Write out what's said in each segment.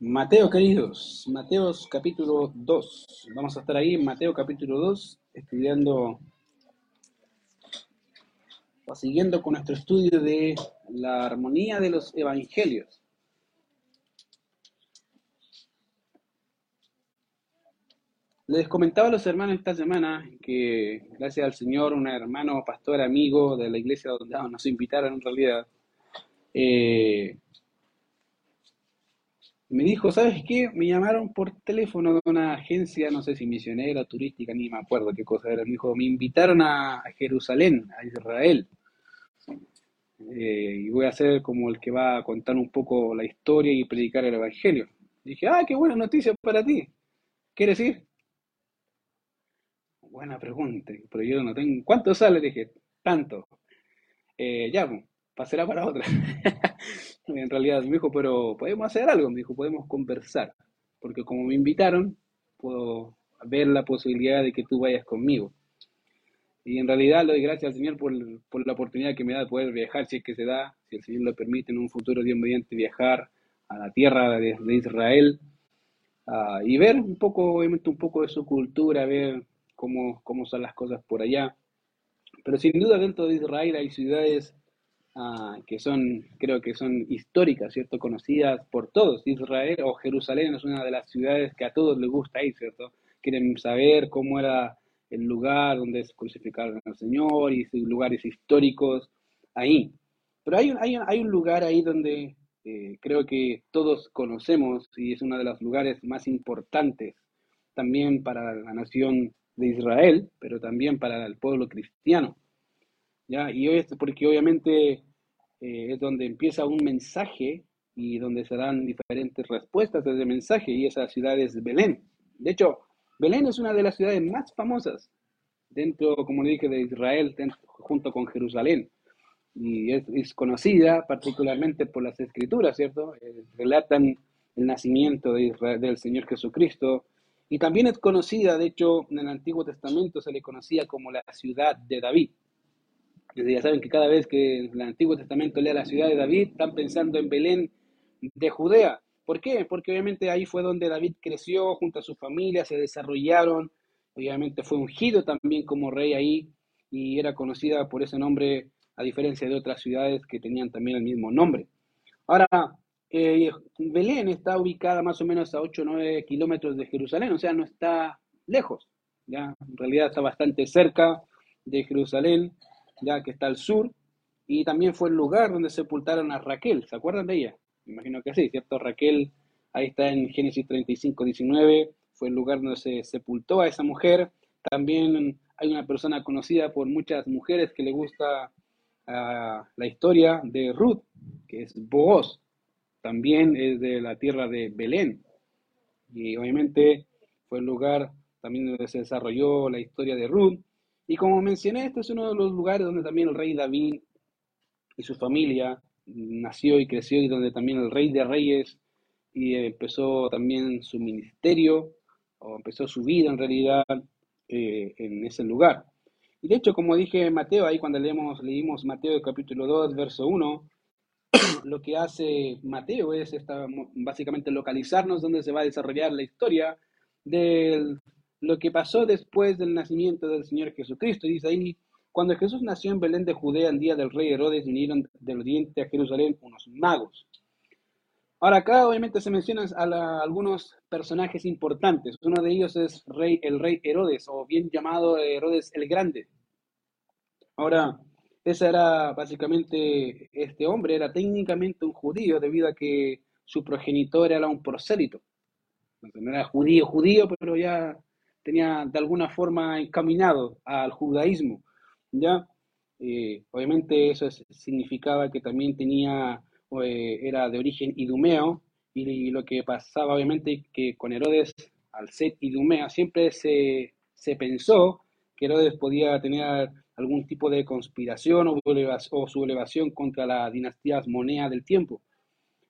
Mateo, queridos, Mateos capítulo 2. Vamos a estar ahí en Mateo capítulo 2, estudiando o siguiendo con nuestro estudio de la armonía de los evangelios. Les comentaba a los hermanos esta semana que, gracias al Señor, un hermano pastor amigo de la iglesia donde nos invitaron en realidad, eh, me dijo, ¿sabes qué? Me llamaron por teléfono de una agencia, no sé si misionera, turística, ni me acuerdo qué cosa era. Me dijo, me invitaron a Jerusalén, a Israel. Eh, y voy a ser como el que va a contar un poco la historia y predicar el Evangelio. dije, ah, qué buena noticia para ti. ¿Quieres ir? Buena pregunta, pero yo no tengo... ¿Cuánto sale? Dije, tanto. Eh, ya, pues, pasará para otra. en realidad me dijo, pero podemos hacer algo, me dijo, podemos conversar, porque como me invitaron, puedo ver la posibilidad de que tú vayas conmigo. Y en realidad le doy gracias al Señor por, la oportunidad que me da de poder viajar, si es que se da, si el Señor lo permite en un futuro, Dios mediante, viajar a la tierra de, Israel ah, y ver un poco, obviamente, un poco de su cultura, ver cómo, cómo son las cosas por allá. Pero sin duda dentro de Israel hay ciudades Ah, que son, creo que son históricas, ¿cierto? Conocidas por todos. Israel o Jerusalén es una de las ciudades que a todos les gusta ir, ¿cierto? Quieren saber cómo era el lugar donde se crucificaron al Señor y lugares históricos ahí. Pero hay un, hay, hay un lugar ahí donde eh, creo que todos conocemos y es uno de los lugares más importantes también para la nación de Israel, pero también para el pueblo cristiano. ¿Ya? Y hoy, porque obviamente eh, es donde empieza un mensaje y donde se dan diferentes respuestas a ese mensaje, y esa ciudad es Belén. De hecho, Belén es una de las ciudades más famosas dentro, como le dije, de Israel, junto con Jerusalén. Y es, conocida particularmente por las escrituras, ¿cierto? Eh, relatan el nacimiento de Israel, del Señor Jesucristo. Y también es conocida, de hecho, en el Antiguo Testamento se le conocía como la ciudad de David ya saben que cada vez que el Antiguo Testamento lea la ciudad de David, están pensando en Belén de Judea. ¿Por qué? Porque obviamente ahí fue donde David creció junto a su familia, se desarrollaron, obviamente fue ungido también como rey ahí y era conocida por ese nombre a diferencia de otras ciudades que tenían también el mismo nombre. Ahora, eh, Belén está ubicada más o menos a 8 o 9 kilómetros de Jerusalén, o sea, no está lejos, ya en realidad está bastante cerca de Jerusalén ya que está al sur, y también fue el lugar donde sepultaron a Raquel, ¿se acuerdan de ella? Me imagino que sí, ¿cierto? Raquel, ahí está en Génesis 35, 19, fue el lugar donde se sepultó a esa mujer. También hay una persona conocida por muchas mujeres que le gusta ah, la historia de Ruth, que es Boaz, también es de la tierra de Belén. Y obviamente fue el lugar también donde se desarrolló la historia de Ruth. Y como mencioné, este es uno de los lugares donde también el rey David y su familia nació y creció y donde también el rey de reyes y empezó también su ministerio o empezó su vida en realidad eh, en ese lugar. Y de hecho, como dije Mateo, ahí cuando leemos, leímos Mateo capítulo 2, verso 1, lo que hace Mateo es esta, básicamente localizarnos donde se va a desarrollar la historia del lo que pasó después del nacimiento del Señor Jesucristo. Dice ahí, cuando Jesús nació en Belén de Judea, el día del rey Herodes, vinieron del oriente a Jerusalén unos magos. Ahora acá obviamente se mencionan algunos personajes importantes. Uno de ellos es el rey Herodes, o bien llamado Herodes el Grande. Ahora, ese era básicamente, este hombre era técnicamente un judío debido a que su progenitor era un prosélito. No era judío, judío, pero ya tenía de alguna forma encaminado al judaísmo, ¿ya? Eh, obviamente eso significaba que también tenía, eh, era de origen idumeo, y, lo que pasaba obviamente que con Herodes, al ser idumea, siempre se, se pensó que Herodes podía tener algún tipo de conspiración o, o su elevación contra la dinastía monea del tiempo.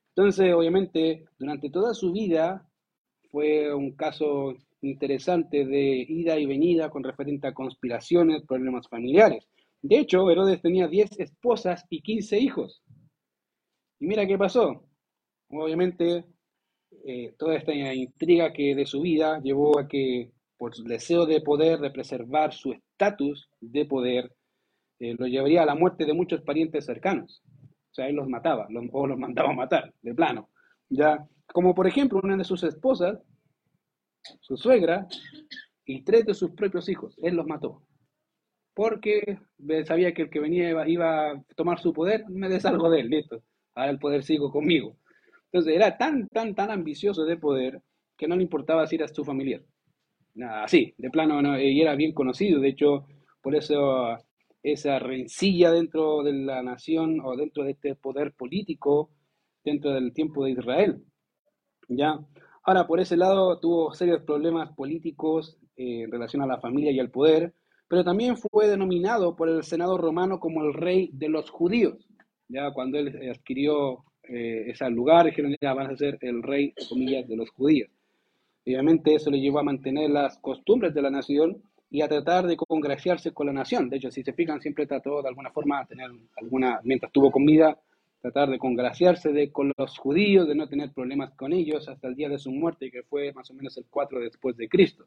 Entonces, obviamente, durante toda su vida fue un caso interesante de ida y venida con referente a conspiraciones, problemas familiares. De hecho, Herodes tenía 10 esposas y 15 hijos. Y mira qué pasó. Obviamente, eh, toda esta intriga que de su vida llevó a que, por su deseo de poder, de preservar su estatus de poder, eh, lo llevaría a la muerte de muchos parientes cercanos. O sea, él los mataba, o los mandaba a matar, de plano. Ya, como por ejemplo, una de sus esposas, su suegra, y tres de sus propios hijos, él los mató. Porque sabía que el que venía iba, a tomar su poder, me deshalgo de él, listo. Ahora el poder sigo conmigo. Entonces era tan, tan, tan ambicioso de poder que no le importaba si era su familiar. Nada, así, de plano, no, y era bien conocido. De hecho, por eso esa rencilla dentro de la nación o dentro de este poder político dentro del tiempo de Israel. ¿Ya? Ahora, por ese lado, tuvo serios problemas políticos eh, en relación a la familia y al poder, pero también fue denominado por el Senado romano como el rey de los judíos. Ya cuando él adquirió eh, ese lugar, dijeron, ya van a ser el rey, de los judíos. Obviamente eso le llevó a mantener las costumbres de la nación y a tratar de congraciarse con la nación. De hecho, si se fijan, siempre trató de alguna forma tener alguna, mientras tuvo comida, tratar de congraciarse de, con los judíos, de no tener problemas con ellos hasta el día de su muerte, que fue más o menos el 4 después de Cristo.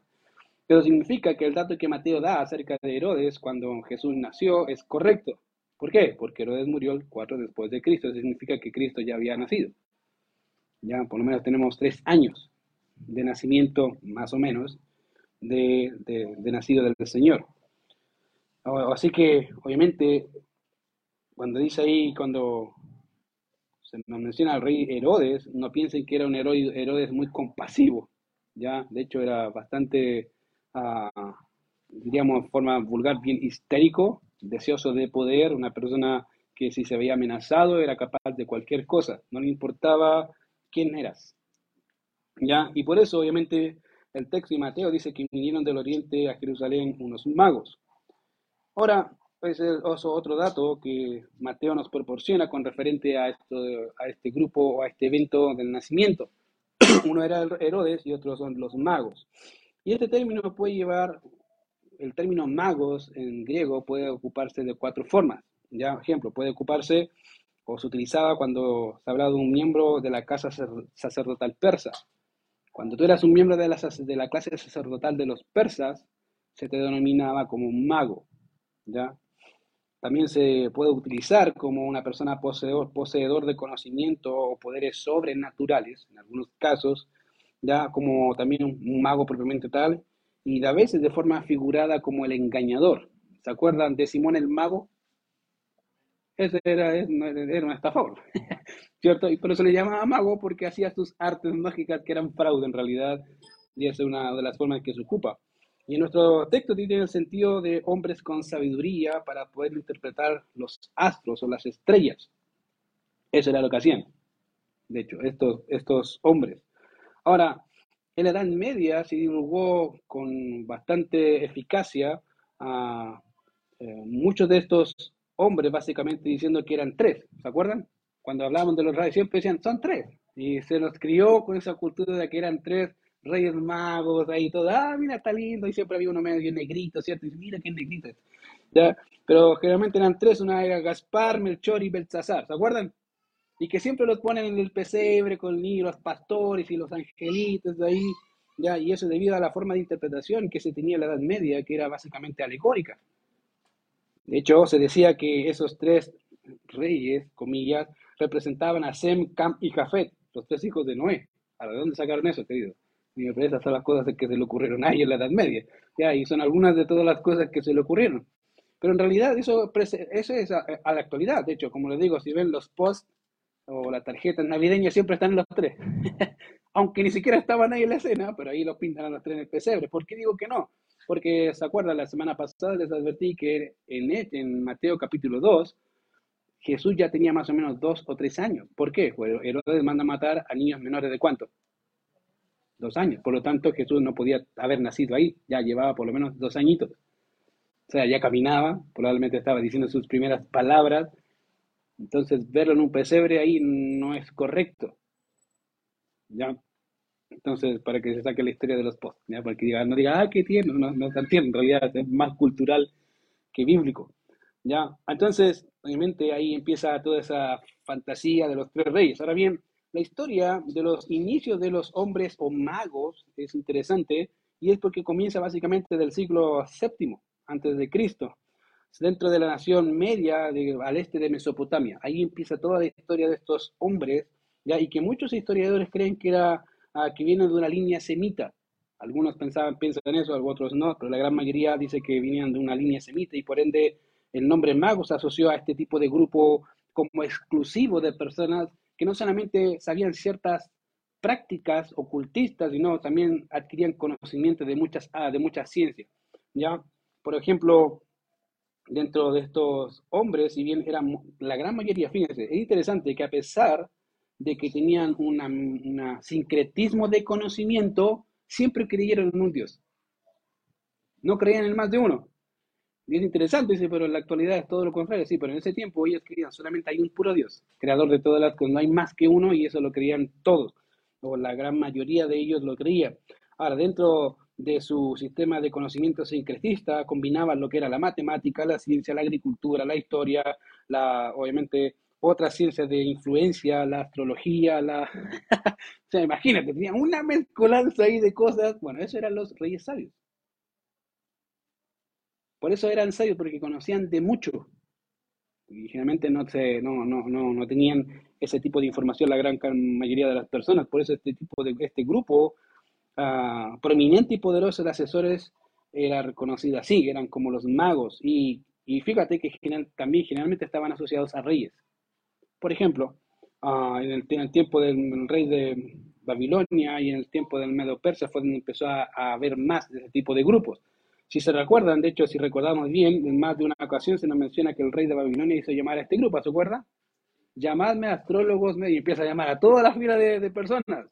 Pero significa que el dato que Mateo da acerca de Herodes cuando Jesús nació es correcto. ¿Por qué? Porque Herodes murió el 4 después de Cristo. Eso significa que Cristo ya había nacido. Ya por lo menos tenemos tres años de nacimiento, más o menos, de, de, nacido del Señor. Así que, obviamente, cuando dice ahí, cuando se nos menciona al rey Herodes, no piensen que era un Herodes muy compasivo, ¿ya? De hecho, era bastante, uh, diríamos, en forma vulgar, bien histérico, deseoso de poder, una persona que si se veía amenazado era capaz de cualquier cosa, no le importaba quién eras, ¿ya? Y por eso, obviamente, el texto de Mateo dice que vinieron del oriente a Jerusalén unos magos. Ahora, pues es otro dato que Mateo nos proporciona con referente a, esto, a este grupo o a este evento del nacimiento. Uno era Herodes y otros son los magos. Y este término puede llevar, el término magos en griego puede ocuparse de cuatro formas. Ya, ejemplo, puede ocuparse o se utilizaba cuando se hablaba de un miembro de la casa sacerdotal persa. Cuando tú eras un miembro de la, de la clase sacerdotal de los persas, se te denominaba como un mago, ¿ya? También se puede utilizar como una persona poseedor, poseedor de conocimiento o poderes sobrenaturales, en algunos casos, ya como también un, mago propiamente tal, y a veces de forma figurada como el engañador. ¿Se acuerdan de Simón el mago? Ese era, era un estafador. ¿cierto? Y por eso le llamaba mago porque hacía sus artes mágicas que eran fraude en realidad, y esa es una de las formas que se ocupa. Y en nuestro texto tiene el sentido de hombres con sabiduría para poder interpretar los astros o las estrellas. Eso era lo que hacían, de hecho, estos, estos hombres. Ahora, en la Edad Media se divulgó con bastante eficacia a eh, muchos de estos hombres, básicamente diciendo que eran tres, ¿se acuerdan? cuando hablábamos de los reyes, siempre decían, son tres. Y se nos crió con esa cultura de que eran tres reyes magos, ahí todo, ah, mira, está lindo, y siempre había uno medio negrito, ¿cierto? Y mira qué negrito ¿Ya? Pero generalmente eran tres, una era Gaspar, Melchor y Belsasar, ¿se acuerdan? Y que siempre los ponen en el pesebre con los pastores y los angelitos de ahí, ¿ya? Y eso debido a la forma de interpretación que se tenía en la Edad Media, que era básicamente alegórica. De hecho, se decía que esos tres reyes, comillas, representaban a Sem, Cam y Jafet, los tres hijos de Noé. ¿A dónde sacaron eso, querido? Y me parece las cosas que se le ocurrieron a en la Edad Media. Ya, y son algunas de todas las cosas que se le ocurrieron. Pero en realidad eso, eso es a, la actualidad. De hecho, como les digo, si ven los posts o las tarjetas navideñas, siempre están los tres. Aunque ni siquiera estaban ahí en la escena, pero ahí los pintan a los tres en el pesebre. ¿Por qué digo que no? Porque, ¿se acuerdan? La semana pasada les advertí que en, en Mateo capítulo 2 Jesús ya tenía más o menos dos o tres años. ¿Por qué? Pues Herodes manda a matar a niños menores de cuánto? Dos años. Por lo tanto, Jesús no podía haber nacido ahí. Ya llevaba por lo menos dos añitos. O sea, ya caminaba, probablemente estaba diciendo sus primeras palabras. Entonces, verlo en un pesebre ahí no es correcto. ¿Ya? Entonces, para que se saque la historia de los posts, ¿ya? Para que diga, no diga, ah, qué tiene, no, no tan en realidad es más cultural que bíblico. ¿Ya? Entonces, obviamente ahí empieza toda esa fantasía de los tres reyes. Ahora bien, la historia de los inicios de los hombres o magos es interesante y es porque comienza básicamente del siglo VII antes de Cristo, dentro de la nación media al este de Mesopotamia. Ahí empieza toda la historia de estos hombres, ¿ya? y que muchos historiadores creen que, era, ah, que vienen de una línea semita. Algunos pensaban, piensan en eso, otros no, pero la gran mayoría dice que venían de una línea semita y por ende el nombre mago se asoció a este tipo de grupo como exclusivo de personas que no solamente sabían ciertas prácticas ocultistas, sino también adquirían conocimiento de muchas, ah, de muchas ciencias. ¿ya? Por ejemplo, dentro de estos hombres, si bien eran la gran mayoría, fíjense, es interesante que a pesar de que tenían un sincretismo de conocimiento, siempre creyeron en un Dios. No creían en más de uno. Y es interesante, dice, pero en la actualidad es todo lo contrario, sí, pero en ese tiempo ellos creían solamente hay un puro Dios, creador de todas las cosas, no hay más que uno y eso lo creían todos, o la gran mayoría de ellos lo creían. Ahora, dentro de su sistema de conocimiento sincretista, combinaban lo que era la matemática, la ciencia, la agricultura, la historia, la, obviamente otras ciencias de influencia, la astrología, la... o sea, imagínate, tenían una mezcolanza ahí de cosas. Bueno, eso eran los reyes sabios. Por eso eran sabios, porque conocían de mucho. Y generalmente no, se, no, no, no, tenían ese tipo de información la gran mayoría de las personas. Por eso este tipo de este grupo uh, prominente y poderoso de asesores era reconocido así, eran como los magos. Y, y fíjate que también generalmente estaban asociados a reyes. Por ejemplo, en, el, en, el, tiempo del rey de Babilonia y en el tiempo del Medo Persa fue donde empezó a, a haber más de ese tipo de grupos. Si se recuerdan, de hecho, si recordamos bien, en más de una ocasión se nos menciona que el rey de Babilonia hizo llamar a este grupo, ¿se acuerda? Llamadme astrólogos, y empieza a llamar a toda la fila de, de personas.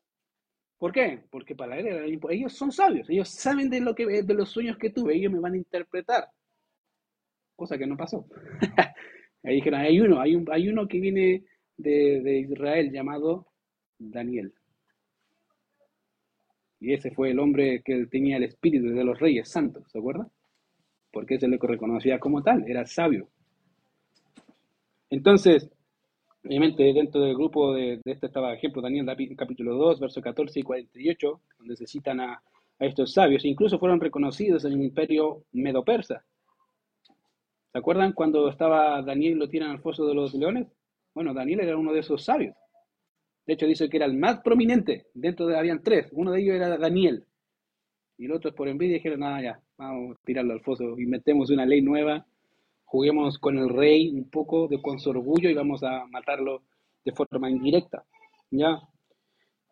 ¿Por qué? Porque para él ellos son sabios, ellos saben de, lo que, de los sueños que tuve, ellos me van a interpretar. Cosa que no pasó. Ahí dijeron, hay uno, hay, un, hay uno que viene de, de Israel llamado Daniel. Y ese fue el hombre que tenía el espíritu de los reyes santos, ¿se acuerda? Porque ese lo que reconocía como tal, era sabio. Entonces, obviamente dentro del grupo de, este estaba ejemplo Daniel capítulo 2, verso 14 y 48, donde se citan a, a estos sabios, incluso fueron reconocidos en el imperio medo-persa. ¿Se acuerdan cuando estaba Daniel y lo tiran al foso de los leones? Bueno, Daniel era uno de esos sabios. De hecho, dice que era el más prominente. Dentro de habían tres. Uno de ellos era Daniel. Y los otros por envidia dijeron, nada, ya, vamos a tirarlo al foso. y metemos una ley nueva. Juguemos con el rey un poco de con su orgullo y vamos a matarlo de forma indirecta. ¿Ya?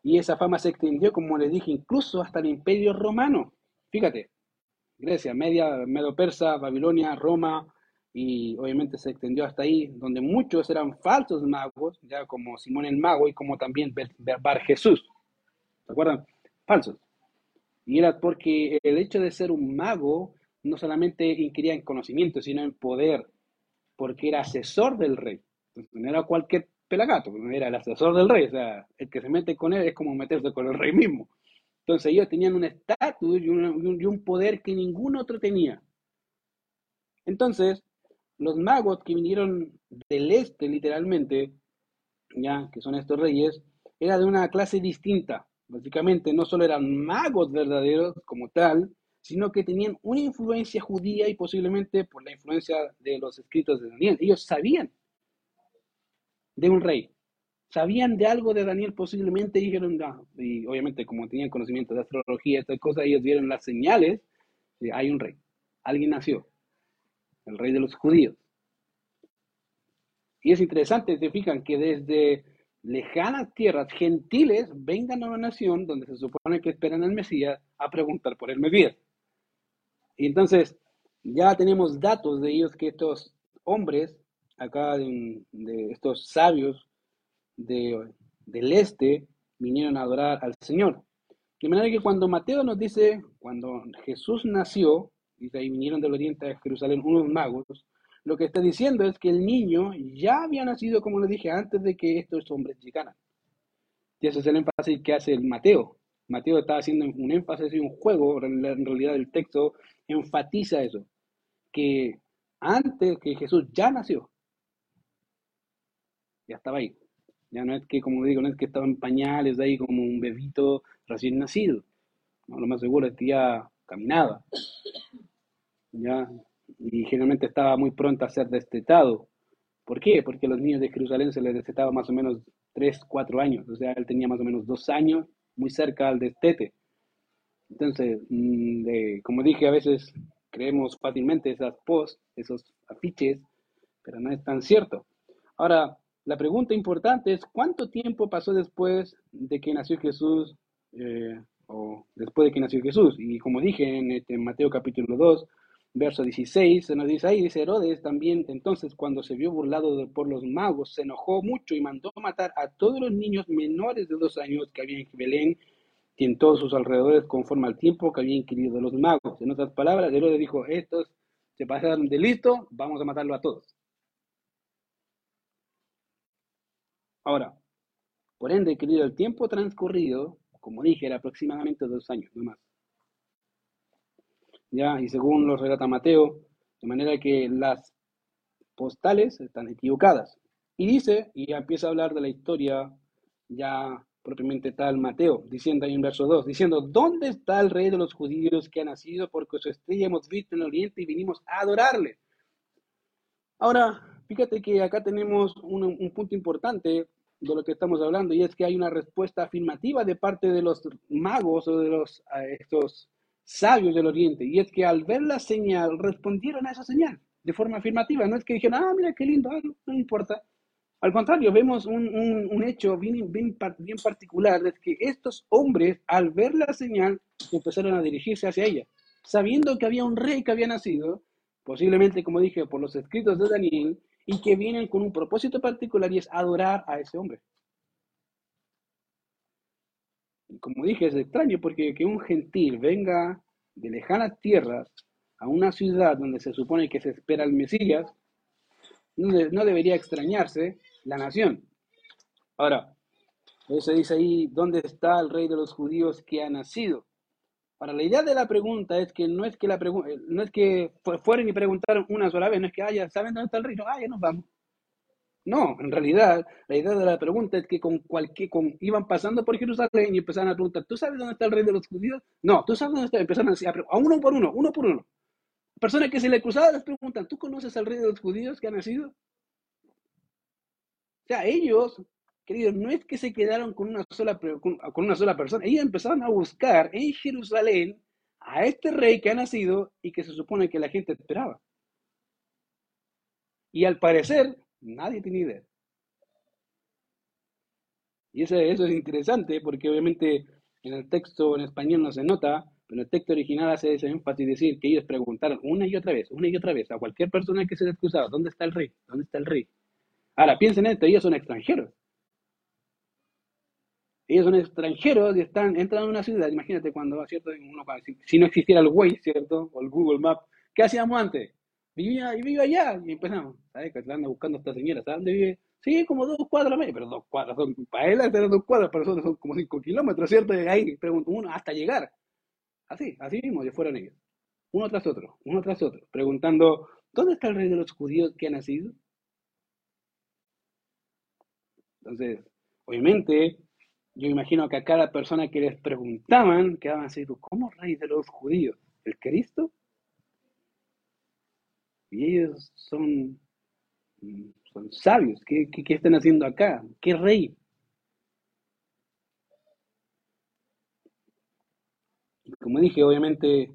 Y esa fama se extendió, como les dije, incluso hasta el imperio romano. Fíjate, Grecia, Media, Medo Persa, Babilonia, Roma, y obviamente se extendió hasta ahí, donde muchos eran falsos magos, ya como Simón el Mago y como también Bar Jesús. ¿Se acuerdan? Falsos. Y era porque el hecho de ser un mago no solamente inquiría en conocimiento, sino en poder, porque era asesor del rey. No era cualquier pelagato, era el asesor del rey, o sea, el que se mete con él es como meterse con el rey mismo. Entonces ellos tenían un estatus y, y un poder que ningún otro tenía. Entonces, los magos que vinieron del este, literalmente, ya que son estos reyes, era de una clase distinta. Básicamente, no solo eran magos verdaderos como tal, sino que tenían una influencia judía y posiblemente por la influencia de los escritos de Daniel. Ellos sabían de un rey, sabían de algo de Daniel posiblemente dijeron, ah", y obviamente como tenían conocimiento de astrología, estas cosas, ellos vieron las señales de hay un rey, alguien nació el rey de los judíos. Y es interesante, se fijan que desde lejanas tierras gentiles vengan a una nación donde se supone que esperan al Mesías a preguntar por el Mesías. Y entonces ya tenemos datos de ellos que estos hombres, acá de, estos sabios de, del este, vinieron a adorar al Señor. De manera que cuando Mateo nos dice, cuando Jesús nació, y de ahí vinieron del oriente a Jerusalén unos magos, lo que está diciendo es que el niño ya había nacido, como le dije, antes de que estos hombres llegaran. Y ese es el énfasis que hace el Mateo. Mateo está haciendo un énfasis y un juego, en realidad el texto enfatiza eso, que antes que Jesús ya nació, ya estaba ahí. Ya no es que, como digo, no es que estaba en pañales ahí como un bebito recién nacido. ¿no? Lo más seguro es que ya caminaba. ¿ya? Y generalmente estaba muy pronto a ser destetado. ¿Por qué? Porque a los niños de Jerusalén se les destetaba más o menos 3, 4 años. O sea, él tenía más o menos 2 años, muy cerca al destete. Entonces, mm, como dije, a veces creemos fácilmente esas posts, esos afiches, pero no es tan cierto. Ahora, la pregunta importante es, ¿cuánto tiempo pasó después de que nació Jesús, eh, o después de que nació Jesús? Y como dije en, este, Mateo capítulo 2, verso 16, se nos dice ahí, dice Herodes también, entonces cuando se vio burlado por los magos, se enojó mucho y mandó matar a todos los niños menores de dos años que había en Belén y en todos sus alrededores conforme al tiempo que habían querido los magos. En otras palabras, Herodes dijo, estos se pasaron de listo, vamos a matarlo a todos. Ahora, por ende, querido, el tiempo transcurrido, como dije, era aproximadamente dos años, no más. ¿ya? Y según lo relata Mateo, de manera que las postales están equivocadas. Y dice, y empieza a hablar de la historia ya propiamente tal Mateo, diciendo ahí en verso 2, diciendo, ¿dónde está el rey de los judíos que ha nacido? Porque su estrella hemos visto en el oriente y vinimos a adorarle. Ahora, fíjate que acá tenemos un, un punto importante de lo que estamos hablando y es que hay una respuesta afirmativa de parte de los magos o de los eh, estos sabios del Oriente, y es que al ver la señal respondieron a esa señal de forma afirmativa. No es que dijeron, ah, mira qué lindo, ah, no, importa. Al contrario, vemos un, un, hecho bien, bien, bien, particular, es que estos hombres, al ver la señal, empezaron a dirigirse hacia ella, sabiendo que había un rey que había nacido, posiblemente, como dije, por los escritos de Daniel, y que vienen con un propósito particular y es adorar a ese hombre como dije, es extraño porque que un gentil venga de lejanas tierras a una ciudad donde se supone que se espera el Mesías, no, debería extrañarse la nación. Ahora, eso dice ahí, ¿dónde está el rey de los judíos que ha nacido? Ahora, la idea de la pregunta es que no es que la no es que fueron y preguntaron una sola vez, no es que, ah, ¿saben dónde está el rey? No, ah, ya nos vamos. No, en realidad, la idea de la pregunta es que con cualquier, con, iban pasando por Jerusalén y empezaban a preguntar, ¿tú sabes dónde está el rey de los judíos? No, ¿tú sabes dónde está? Empezaron a, a uno por uno, uno por uno. Personas que se le cruzaban les preguntan, ¿tú conoces al rey de los judíos que ha nacido? O sea, ellos, queridos, no es que se quedaron con una sola, con, con una sola persona, ellos empezaron a buscar en Jerusalén a este rey que ha nacido y que se supone que la gente esperaba. Y al parecer, Nadie tiene idea. Y eso, eso es interesante porque obviamente en el texto en español no se nota, pero el texto original hace ese énfasis decir que ellos preguntaron una y otra vez, una y otra vez a cualquier persona que se les cruzaba, ¿dónde está el rey? ¿Dónde está el rey? Ahora, piensen en esto, ellos son extranjeros. Ellos son extranjeros y están, entran a una ciudad, imagínate cuando, ¿cierto? Uno, si, no existiera el Waze, ¿cierto? O el Google Map, ¿qué hacíamos antes? vivía y vive allá. Y empezamos, ¿sabes? Que anda buscando a esta señora, ¿sabes dónde vive? Sí, como dos cuadras, pero dos cuadras, son, para él eran dos cuadras, para nosotros son como cinco kilómetros, ¿cierto? Y ahí pregunto uno hasta llegar. Así, así mismo, ya fueron ellos. Uno tras otro, uno tras otro, preguntando, ¿dónde está el rey de los judíos que ha nacido? Entonces, obviamente, yo imagino que a cada persona que les preguntaban quedaban así, ¿cómo rey de los judíos? ¿El Cristo? Y ellos son, son sabios. ¿Qué, qué, están haciendo acá? ¿Qué rey? Y como dije, obviamente,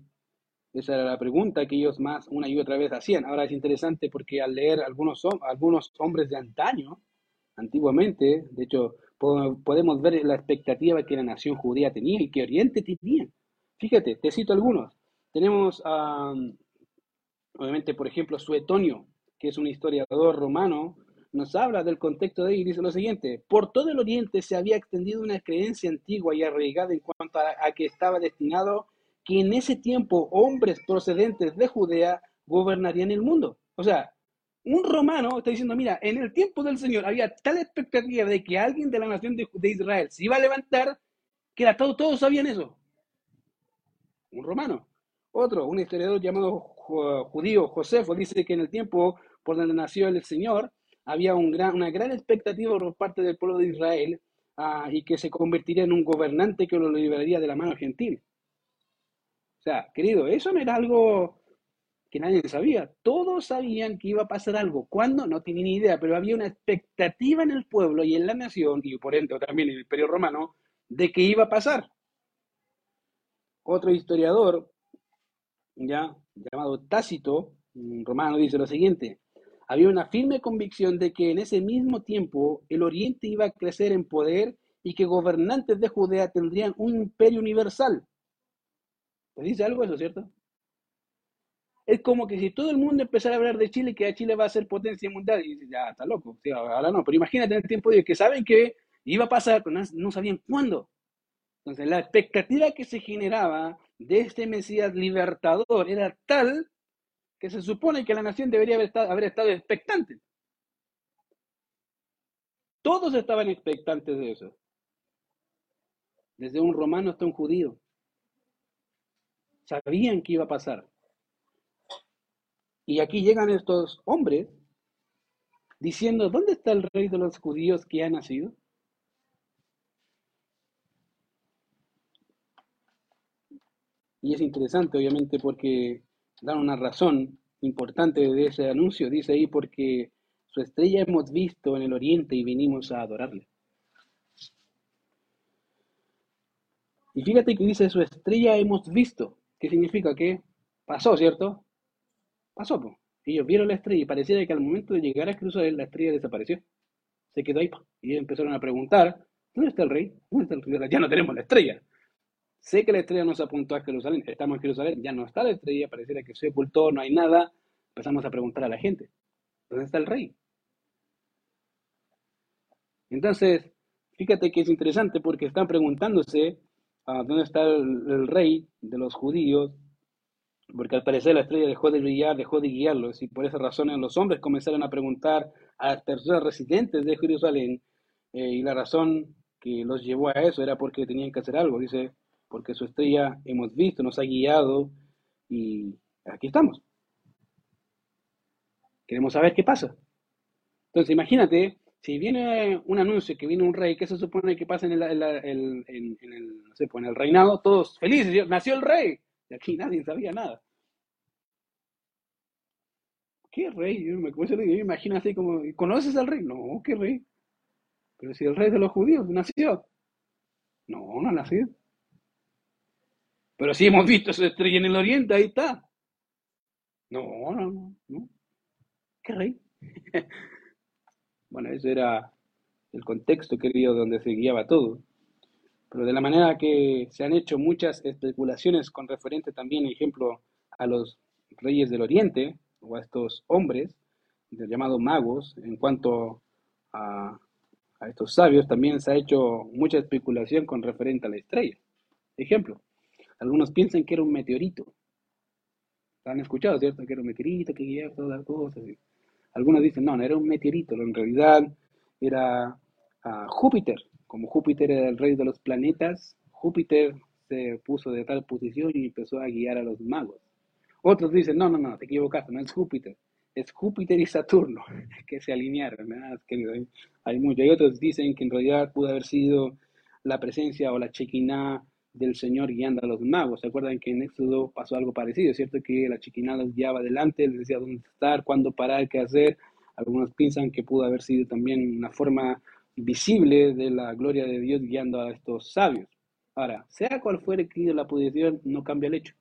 esa era la pregunta que ellos más una y otra vez hacían. Ahora es interesante porque al leer algunos, algunos hombres de antaño, antiguamente, de hecho, podemos ver la expectativa que la nación judía tenía y que Oriente tenía. Fíjate, te cito algunos. Tenemos a Obviamente, por ejemplo, Suetonio, que es un historiador romano, nos habla del contexto de ahí y dice lo siguiente, por todo el oriente se había extendido una creencia antigua y arraigada en cuanto a, que estaba destinado que en ese tiempo hombres procedentes de Judea gobernarían el mundo. O sea, un romano está diciendo, mira, en el tiempo del Señor había tal expectativa de que alguien de la nación de, Israel se iba a levantar que era todo, todos sabían eso. Un romano. Otro, un historiador llamado judío Josefo dice que en el tiempo por donde nació el Señor, había un gran, una gran expectativa por parte del pueblo de Israel ah, y que se convertiría en un gobernante que lo liberaría de la mano argentina. O sea, querido, eso no era algo que nadie sabía. Todos sabían que iba a pasar algo. ¿Cuándo? No tenía ni idea, pero había una expectativa en el pueblo y en la nación, y por ende también en el Imperio Romano, de que iba a pasar. Otro historiador, ya llamado Tácito, romano, dice lo siguiente: había una firme convicción de que en ese mismo tiempo el Oriente iba a crecer en poder y que gobernantes de Judea tendrían un imperio universal. ¿Te dice algo eso, cierto? Es como que si todo el mundo empezara a hablar de Chile, que Chile va a ser potencia mundial, y dice, ya, está loco, ahora no, pero imagínate en el tiempo de que saben que iba a pasar, pero no sabían cuándo. Entonces, la expectativa que se generaba de este Mesías libertador era tal que se supone que la nación debería haber estado, haber estado expectante. Todos estaban expectantes de eso. Desde un romano hasta un judío. Sabían que iba a pasar. Y aquí llegan estos hombres diciendo, ¿dónde está el rey de los judíos que ha nacido? Y es interesante, obviamente, porque dan una razón importante de ese anuncio. Dice ahí, porque su estrella hemos visto en el oriente y vinimos a adorarle. Y fíjate que dice, su estrella hemos visto. ¿Qué significa? Que pasó, ¿cierto? Pasó, pues. Ellos vieron la estrella y pareciera que al momento de llegar a Jerusalén la estrella desapareció. Se quedó ahí. Y empezaron a preguntar, ¿dónde está el rey? ¿Dónde está el rey? Ya no tenemos la estrella. Sé que la estrella no se apuntó a Jerusalén. Estamos en Jerusalén. Ya no está la estrella. Pareciera que se sepultó, no hay nada. Empezamos a preguntar a la gente, ¿dónde está el rey? Entonces, fíjate que es interesante porque están preguntándose ah, dónde está el rey de los judíos porque al parecer la estrella dejó de brillar, dejó de guiarlos, y por esa razón los hombres comenzaron a preguntar a las personas residentes de Jerusalén, eh, y la razón que los llevó a eso era porque tenían que hacer algo, dice, porque su estrella hemos visto, nos ha guiado, y aquí estamos. Queremos saber qué pasa. Entonces, imagínate, si viene un anuncio que viene un rey, ¿qué se supone que pasa en el, en el, no pues en el reinado? Todos felices, nació el rey aquí nadie sabía nada. ¿Qué rey? Yo me, imagino así como, ¿conoces al rey? No, ¿qué rey? Pero si el rey de los judíos nació. No, no ha nacido. Pero si hemos visto su estrella en el oriente, ahí está. No, no, no, no. ¿Qué rey? bueno, ese era el contexto, querido, donde se guiaba todo. Pero de la manera que se han hecho muchas especulaciones con referente también, ejemplo, a los reyes del Oriente o a estos hombres, llamados magos, en cuanto a, a estos sabios, también se ha hecho mucha especulación con referente a la estrella. Ejemplo, algunos piensan que era un meteorito. Han escuchado, ¿cierto? Que era un meteorito que guiaba todas las cosas. Algunos dicen, no, no era un meteorito, en realidad era uh, Júpiter, como Júpiter era el rey de los planetas, Júpiter se puso de tal posición y empezó a guiar a los magos. Otros dicen, no, no, no, te equivocaste, no es Júpiter, es Júpiter y Saturno que se alinearon. hay, hay muchos. Y otros dicen que en realidad pudo haber sido la presencia o la chequiná del Señor guiando a los magos. ¿Se acuerdan que en Éxodo pasó algo parecido? ¿Cierto? Que la chequiná los guiaba adelante, les decía dónde estar, cuándo parar, qué hacer. Algunos piensan que pudo haber sido también una forma visible de la gloria de Dios guiando a estos sabios. Ahora, sea cual fuere que la posición, no cambia el hecho.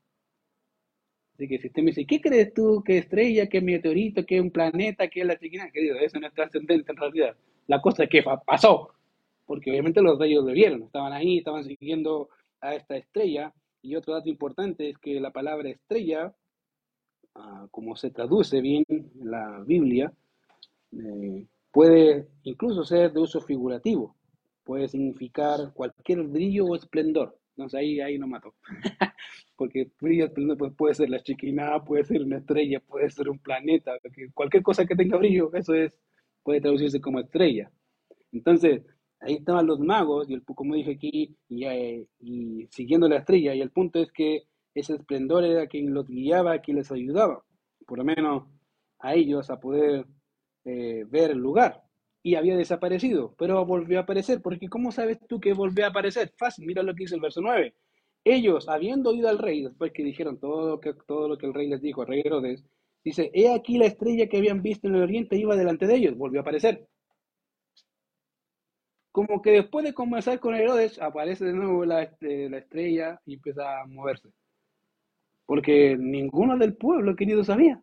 Así que si usted me dice, ¿qué crees tú? ¿Qué estrella? ¿Qué meteorito? ¿Qué un planeta? ¿Qué la chiquina? Querido, eso no es trascendente en realidad. La cosa es que pasó, porque obviamente los reyes lo vieron, estaban ahí, estaban siguiendo a esta estrella. Y otro dato importante es que la palabra estrella, ah, como se traduce bien en la Biblia, eh, Puede incluso ser de uso figurativo, puede significar cualquier brillo o esplendor. Entonces ahí, ahí no mato. Porque brillo, esplendor pues, puede ser la chiquina, puede ser una estrella, puede ser un planeta, cualquier cosa que tenga brillo, eso es, puede traducirse como estrella. Entonces, ahí estaban los magos, y el, como dije aquí, y, eh, y siguiendo la estrella, y el punto es que ese esplendor era quien los guiaba, quien les ayudaba, por lo menos a ellos a poder eh, ver el lugar y había desaparecido, pero volvió a aparecer, porque ¿cómo sabes tú que volvió a aparecer? Fácil, mira lo que dice el verso 9. Ellos, habiendo oído al rey, después que dijeron todo lo que, todo lo que el rey les dijo, el rey Herodes, dice, he aquí la estrella que habían visto en el oriente iba delante de ellos, volvió a aparecer. Como que después de conversar con Herodes, aparece de nuevo la, este, la estrella y empieza a moverse. Porque ninguno del pueblo querido sabía.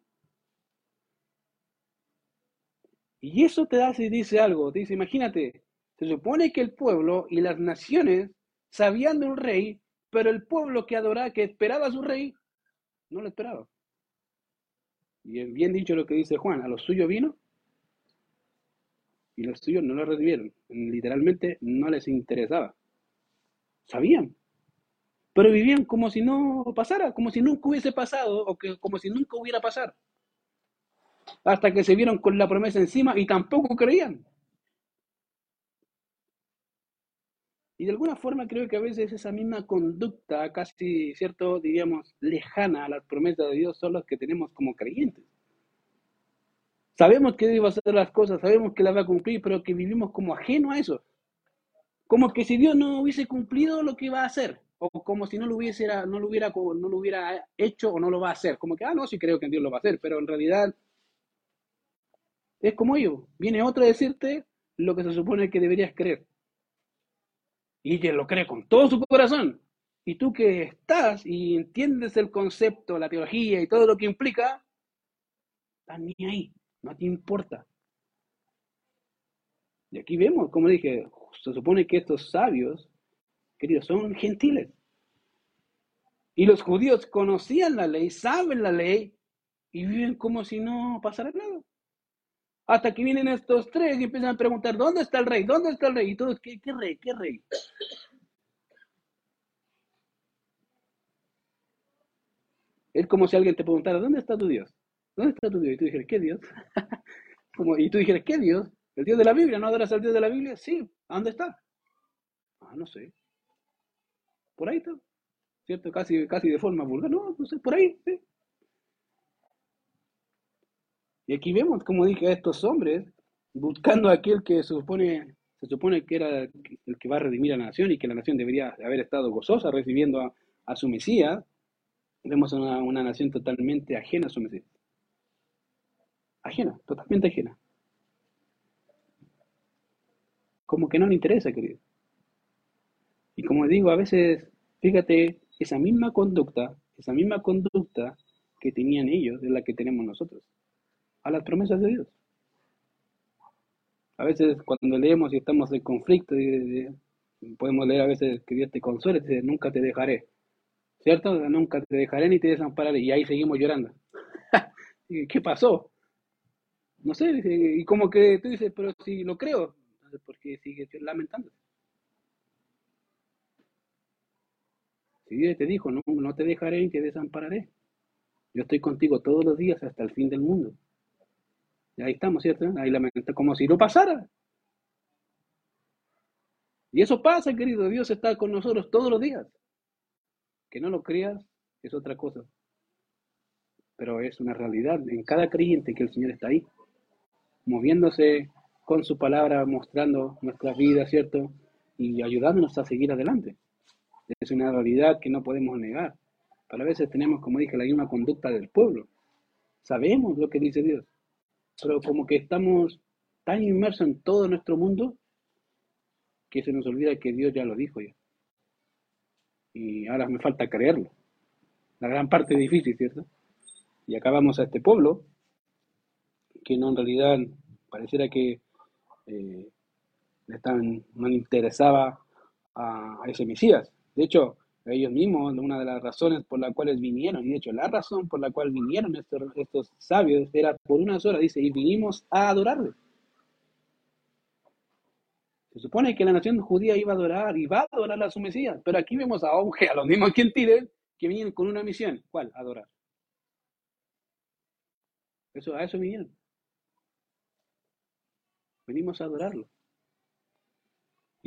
Y eso te da y dice algo, te dice, imagínate, se supone que el pueblo y las naciones sabían de un rey, pero el pueblo que adoraba, que esperaba a su rey, no lo esperaba. Y bien dicho lo que dice Juan, a los suyos vino y los suyos no lo recibieron. Literalmente no les interesaba. Sabían, pero vivían como si no pasara, como si nunca hubiese pasado o como si nunca hubiera pasado hasta que se vieron con la promesa encima y tampoco creían. Y de alguna forma creo que a veces esa misma conducta, casi, ¿cierto? Diríamos, lejana a las promesas de Dios, son las que tenemos como creyentes. Sabemos que Dios va a hacer las cosas, sabemos que las va a cumplir, pero que vivimos como ajeno a eso. Como que si Dios no hubiese cumplido lo que iba a hacer, o como si no lo, hubiese, no, lo hubiera, no lo hubiera hecho o no lo va a hacer. Como que, ah, no, sí creo que Dios lo va a hacer, pero en realidad es como yo. Viene otro a decirte lo que se supone que deberías creer. Y que lo cree con todo su corazón. Y tú que estás y entiendes el concepto, la teología y todo lo que implica, estás ni ahí, no te importa. Y aquí vemos, como dije, se supone que estos sabios, queridos, son gentiles. Y los judíos conocían la ley, saben la ley y viven como si no pasara nada. Hasta que vienen estos tres y empiezan a preguntar, ¿dónde está el rey? ¿Dónde está el rey? Y todos, ¿qué, qué rey? ¿Qué rey? Es como si alguien te preguntara, ¿dónde está tu Dios? ¿Dónde está tu Dios? Y tú dijeras, ¿qué Dios? y tú dijeras, ¿qué Dios? ¿El Dios de la Biblia? ¿No adoras al Dios de la Biblia? Sí. dónde está? Ah, no sé. Por ahí está. ¿Cierto? Casi, casi de forma vulgar. No, no sé, por ahí. Sí. Y aquí vemos, como dije, a estos hombres buscando a aquel que se supone, se supone que era el que va a redimir a la nación y que la nación debería haber estado gozosa recibiendo a, su Mesías. Vemos una, una nación totalmente ajena a su Mesías. Ajena, totalmente ajena. Como que no le interesa, querido. Y como digo, a veces, fíjate, esa misma conducta, esa misma conducta que tenían ellos es la que tenemos nosotros a las promesas de Dios. A veces cuando leemos y estamos en conflicto, podemos leer a veces que Dios te consuele, dice, nunca te dejaré. ¿Cierto? Nunca te dejaré ni te desampararé. Y ahí seguimos llorando. ¿Qué pasó? No sé, y como que tú dices, pero si lo creo, ¿por qué sigues lamentando? Si Dios te dijo, no, no te dejaré ni te desampararé. Yo estoy contigo todos los días hasta el fin del mundo. Ahí estamos, ¿cierto? Ahí lamenta como si no pasara. Y eso pasa, querido. Dios está con nosotros todos los días. Que no lo creas es otra cosa. Pero es una realidad en cada creyente que el Señor está ahí, moviéndose con su palabra, mostrando nuestra vida, ¿cierto? Y ayudándonos a seguir adelante. Es una realidad que no podemos negar. Pero a veces tenemos, como dije, la misma conducta del pueblo. Sabemos lo que dice Dios pero como que estamos tan inmersos en todo nuestro mundo que se nos olvida que Dios ya lo dijo ya. Y ahora me falta creerlo. La gran parte es difícil, ¿cierto? Y acabamos a este pueblo que no en realidad pareciera que eh, no interesaba a ese Mesías. De hecho, ellos mismos, una de las razones por las cuales vinieron, y de hecho la razón por la cual vinieron estos, estos sabios era por una sola, dice, y vinimos a adorarle. Se supone que la nación judía iba a adorar y va a adorar a su Mesías, pero aquí vemos a Auge, a los mismos quintiles, que vienen con una misión. ¿Cuál? Adorar. Eso, a eso vinieron. Venimos a adorarlo.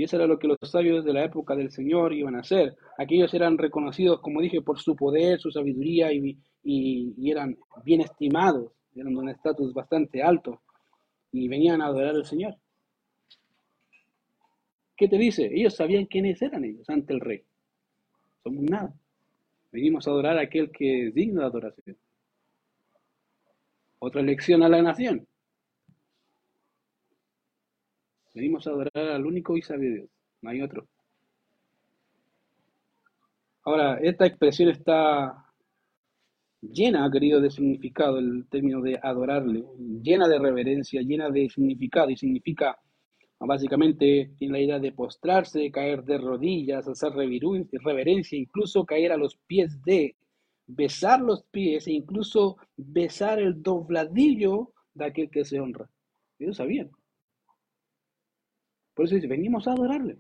Y eso era lo que los sabios de la época del Señor iban a hacer. Aquellos eran reconocidos, como dije, por su poder, su sabiduría y, eran bien estimados, eran de un estatus bastante alto. y venían a adorar al Señor. ¿Qué te dice? Ellos sabían quiénes eran ellos ante el rey. Somos nada. Venimos a adorar a aquel que es digno de adoración. Otra lección a la nación. Venimos a adorar al único y sabio Dios. No hay otro. Ahora, esta expresión está llena, querido, de significado, el término de adorarle, llena de reverencia, llena de significado, y significa, básicamente, tiene la idea de postrarse, caer de rodillas, hacer reverencia, incluso caer a los pies de, besar los pies e incluso besar el dobladillo de aquel que se honra. Ellos sabían. Por eso venimos a adorarle.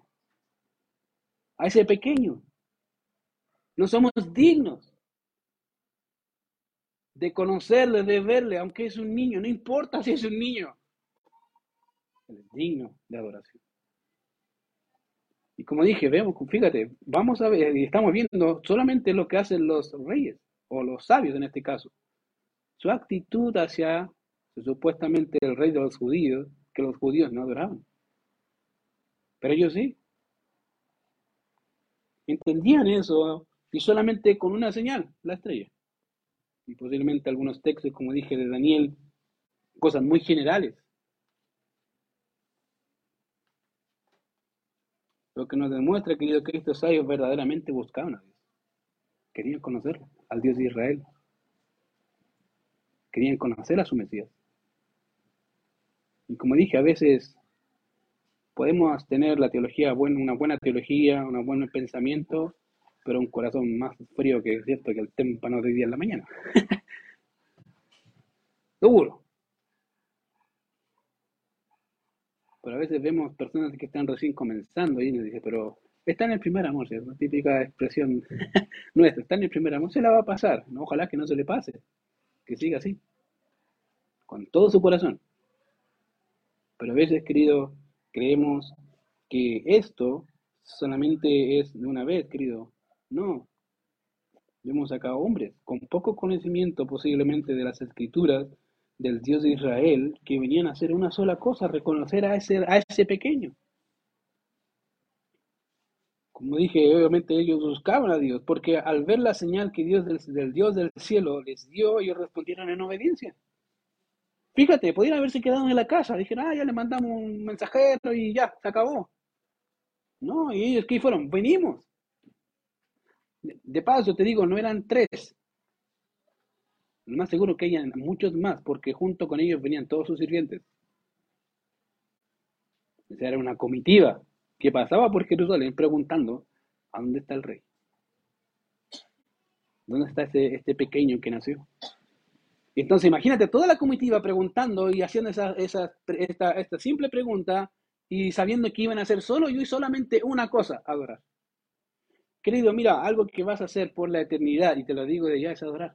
A ese pequeño. No somos dignos de conocerle, de verle, aunque es un niño, no importa si es un niño. Él es digno de adoración. Y como dije, vemos, fíjate, vamos a ver, y estamos viendo solamente lo que hacen los reyes, o los sabios en este caso. Su actitud hacia supuestamente el rey de los judíos, que los judíos no adoraban. Pero ellos sí. Entendían eso y solamente con una señal, la estrella y posiblemente algunos textos, como dije, de Daniel, cosas muy generales. Lo que nos demuestra, querido Cristo, es ellos verdaderamente buscaban a Dios. Querían conocerlo, al Dios de Israel. Querían conocer a su Mesías. Y como dije, a veces podemos tener la teología, una buena teología, un buen pensamiento, pero un corazón más frío que cierto que el témpano de día en la mañana. Seguro. Pero a veces vemos personas que están recién comenzando y nos dice, pero está en el primer amor, es una típica expresión nuestra, está en el primer amor, se la va a pasar, ¿no? ojalá que no se le pase, que siga así, con todo su corazón. Pero a veces, querido, creemos que esto solamente es de una vez, querido, no. Vemos acá hombres con poco conocimiento posiblemente de las escrituras del Dios de Israel que venían a hacer una sola cosa, reconocer a ese, a ese pequeño. Como dije, obviamente ellos buscaban a Dios, porque al ver la señal que Dios del, Dios del cielo les dio, ellos respondieron en obediencia. Fíjate, podrían haberse quedado en la casa, dijeron, ah, ya le mandamos un mensajero y ya, se acabó. No, y ellos, ¿qué fueron? Venimos. De paso, te digo, no eran tres. Más seguro que hayan muchos más, porque junto con ellos venían todos sus sirvientes. O sea, era una comitiva que pasaba por Jerusalén preguntando, ¿a dónde está el rey? ¿Dónde está este, este pequeño que nació? Entonces, imagínate toda la comitiva preguntando y haciendo esa, esa, esta, esta simple pregunta y sabiendo que iban a hacer solo y solamente una cosa, adorar. Querido, mira, algo que vas a hacer por la eternidad, y te lo digo de ya, es adorar.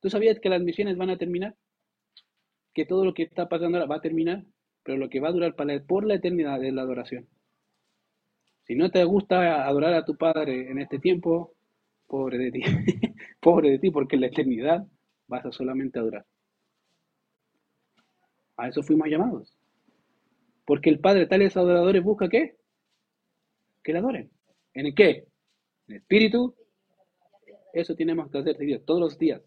¿Tú sabías que las misiones van a terminar? Que todo lo que está pasando ahora va a terminar, pero lo que va a durar para, por la eternidad es la adoración. Si no te gusta adorar a tu Padre en este tiempo, pobre de ti, pobre de ti, porque la eternidad vas a solamente adorar. A eso fuimos llamados. Porque el Padre, tales adoradores, busca qué? Que le adoren. ¿En qué? En espíritu. Eso tenemos que hacer Dios todos los días.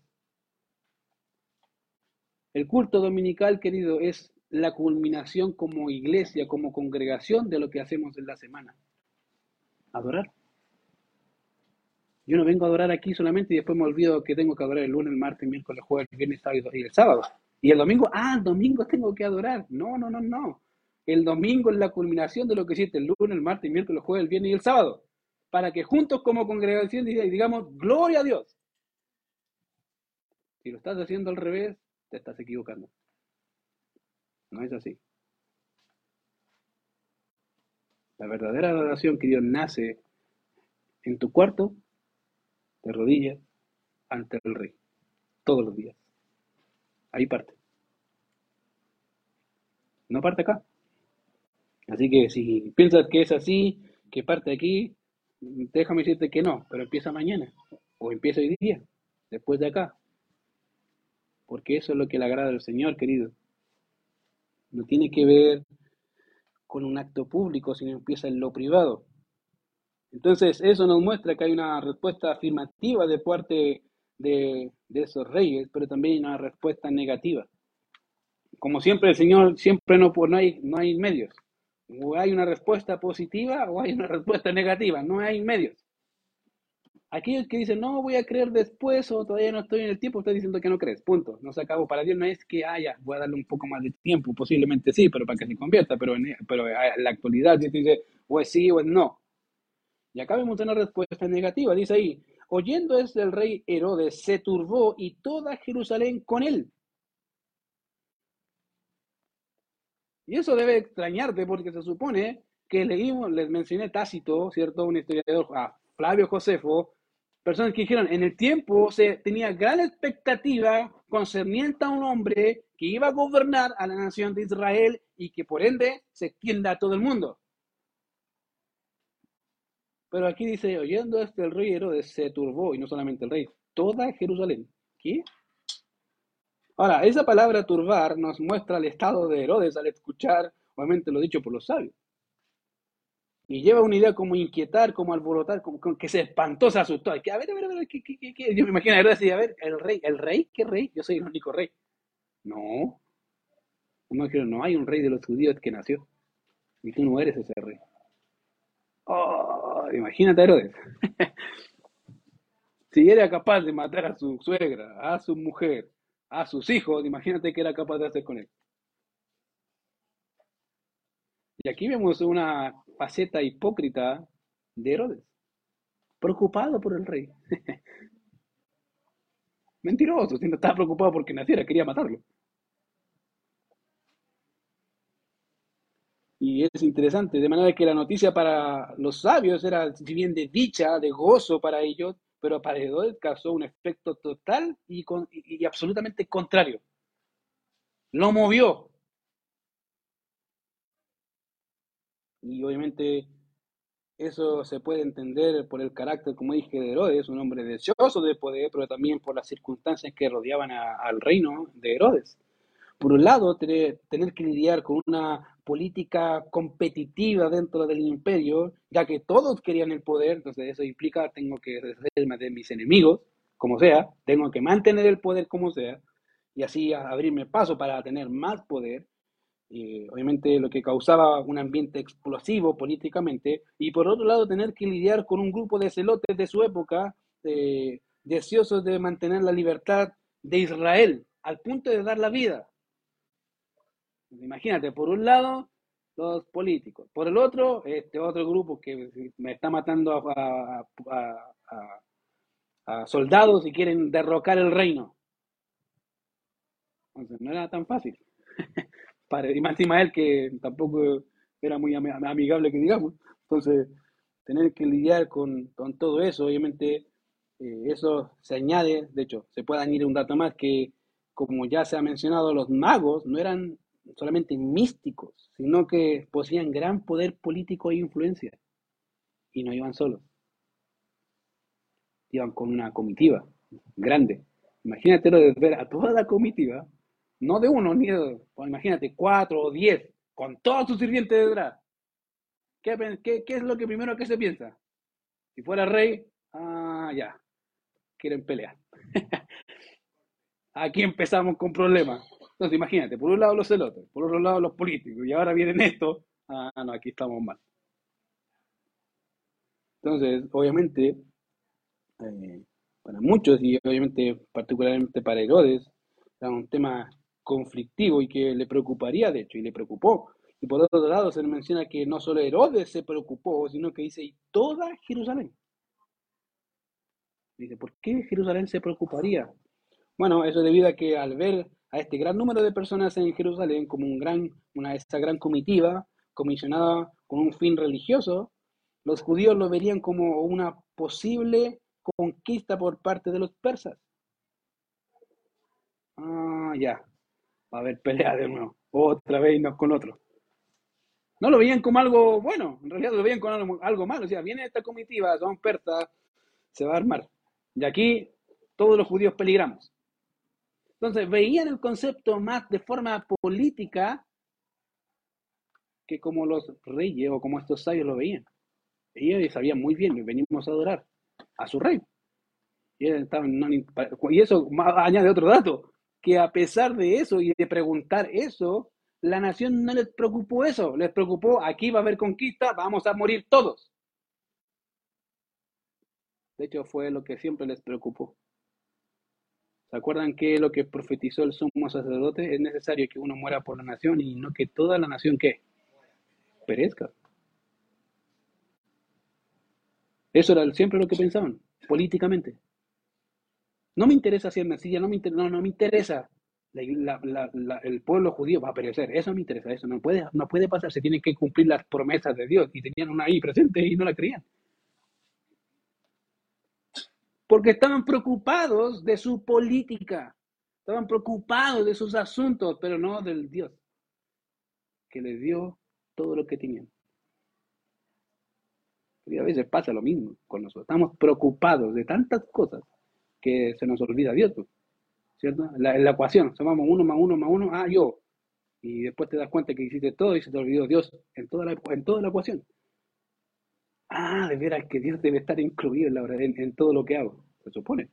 El culto dominical, querido, es la culminación como iglesia, como congregación de lo que hacemos en la semana. Adorar. Yo no vengo a adorar aquí solamente y después me olvido que tengo que adorar el lunes, el martes, el miércoles, el jueves, el viernes, sábado y el sábado. Y el domingo, ah, el domingo tengo que adorar. No, no, no, no. El domingo es la culminación de lo que hiciste el lunes, el martes, el miércoles, el jueves, el viernes y el sábado para que juntos como congregación digamos, gloria a Dios. Si lo estás haciendo al revés, te estás equivocando. No es así. La verdadera adoración que Dios nace en tu cuarto, de rodillas, ante el Rey, todos los días. Ahí parte. No parte acá. Así que si piensas que es así, que parte aquí, déjame decirte que no, pero empieza mañana o empieza hoy día, después de acá. Porque eso es lo que le agrada al Señor, querido. No tiene que ver con un acto público, sino empieza en lo privado. Entonces, eso nos muestra que hay una respuesta afirmativa de parte de, esos reyes, pero también una respuesta negativa. Como siempre, el Señor siempre no, no, hay, no hay medios. O hay una respuesta positiva o hay una respuesta negativa, no hay medios. Aquellos que dicen, no, voy a creer después o todavía no estoy en el tiempo, está diciendo que no crees, punto. No se acabó. Para Dios no es que, haya, voy a darle un poco más de tiempo, posiblemente sí, pero para que se convierta, pero en, pero la actualidad dice, o es sí o es no. Y acá vemos una respuesta negativa, dice ahí, oyendo es el rey Herodes, se turbó y toda Jerusalén con él. Y eso debe extrañarte porque se supone que leímos, les mencioné Tácito, ¿cierto? Un historiador, a Flavio Josefo, personas que dijeron, en el tiempo se tenía gran expectativa concerniente a un hombre que iba a gobernar a la nación de Israel y que por ende se extienda a todo el mundo. Pero aquí dice, oyendo esto el rey Herodes se turbó, y no solamente el rey, toda Jerusalén. ¿Qué? Ahora, esa palabra turbar nos muestra el estado de Herodes al escuchar, obviamente lo dicho por los sabios. Y lleva una idea como inquietar, como alborotar, como, que se espantó, se asustó. Que, a ver, a ver, a ver, ¿qué, qué, qué, Yo me imagino a Herodes a ver, el rey, ¿el rey? ¿Qué rey? Yo soy el único rey. No. No, no hay un rey de los judíos que nació. Y tú no eres ese rey. Imagínate a Herodes. si era capaz de matar a su suegra, a su mujer, a sus hijos, imagínate que era capaz de hacer con él. Y aquí vemos una faceta hipócrita de Herodes, preocupado por el rey. Mentiroso, no estaba preocupado porque naciera, quería matarlo. Y es interesante, de manera que la noticia para los sabios era, bien de dicha, de gozo para ellos, pero para Herodes causó un efecto total y, y, absolutamente contrario. Lo movió. Y obviamente eso se puede entender por el carácter, como dije, de Herodes, un hombre deseoso de poder, pero también por las circunstancias que rodeaban al reino de Herodes. Por un lado, tener, que lidiar con una política competitiva dentro del imperio, ya que todos querían el poder, entonces eso implica tengo que deshacerme de mis enemigos, como sea, tengo que mantener el poder como sea, y así abrirme paso para tener más poder, obviamente lo que causaba un ambiente explosivo políticamente, y por otro lado tener que lidiar con un grupo de celotes de su época, eh, deseosos de mantener la libertad de Israel, al punto de dar la vida. Imagínate, por un lado, los políticos, por el otro, este otro grupo que me está matando a, soldados y quieren derrocar el reino. Entonces, no era tan fácil. Para, y más encima él que tampoco era muy amigable que digamos. Entonces, tener que lidiar con, todo eso, obviamente, eh, eso se añade, de hecho, se puede añadir un dato más que, como ya se ha mencionado, los magos no eran solamente místicos, sino que poseían gran poder político e influencia. Y no iban solos. Iban con una comitiva grande. Imagínate lo de ver a toda la comitiva, no de uno ni de dos, pues imagínate, cuatro o diez, con todos sus sirvientes detrás. ¿Qué, es lo que primero que se piensa? Si fuera rey, ah, ya, quieren pelear. Aquí empezamos con problemas. Entonces, imagínate, por un lado los celotes, por otro lado los políticos, y ahora vienen esto, ah, no, aquí estamos mal. Entonces, obviamente, eh, para muchos, y obviamente particularmente para Herodes, era un tema conflictivo y que le preocuparía, de hecho, y le preocupó. Y por otro lado, se menciona que no solo Herodes se preocupó, sino que dice, y toda Jerusalén. Dice, ¿por qué Jerusalén se preocuparía? Bueno, eso debido a que al ver a este gran número de personas en Jerusalén como un gran, una, esta gran comitiva comisionada con un fin religioso, los judíos lo verían como una posible conquista por parte de los persas. Ah, ya, va a haber pelea de nuevo, otra vez unos con otros. No lo veían como algo bueno, en realidad lo veían como algo, algo malo. O sea, viene esta comitiva, son persas, se va a armar. Y aquí todos los judíos peligramos. Entonces, veían el concepto más de forma política que como los reyes o como estos sabios lo veían. Ellos sabían muy bien, venimos a adorar a su rey. Y, y eso añade otro dato, que a pesar de eso y de preguntar eso, la nación no les preocupó eso, les preocupó, aquí va a haber conquista, vamos a morir todos. De hecho, fue lo que siempre les preocupó. ¿Se acuerdan que lo que profetizó el sumo sacerdote? Es necesario que uno muera por la nación y no que toda la nación que perezca. Eso era siempre lo que pensaban, políticamente. No me interesa si Mesías, no me, no, no me interesa. el pueblo judío va a perecer. Eso me interesa, eso no puede, no puede pasar. Se tienen que cumplir las promesas de Dios. Y tenían una ahí presente y no la creían. Porque estaban preocupados de su política. Estaban preocupados de sus asuntos, pero no del Dios que les dio todo lo que tenían. Y a veces pasa lo mismo con nosotros. Estamos preocupados de tantas cosas que se nos olvida Dios, pues, ¿cierto? La, la ecuación, sumamos uno más uno más uno, ah, yo. Y después te das cuenta que hiciste todo y se te olvidó Dios en toda la, en toda la ecuación. Ah, de veras que Dios debe estar incluido en, la, en, todo lo que hago, se supone.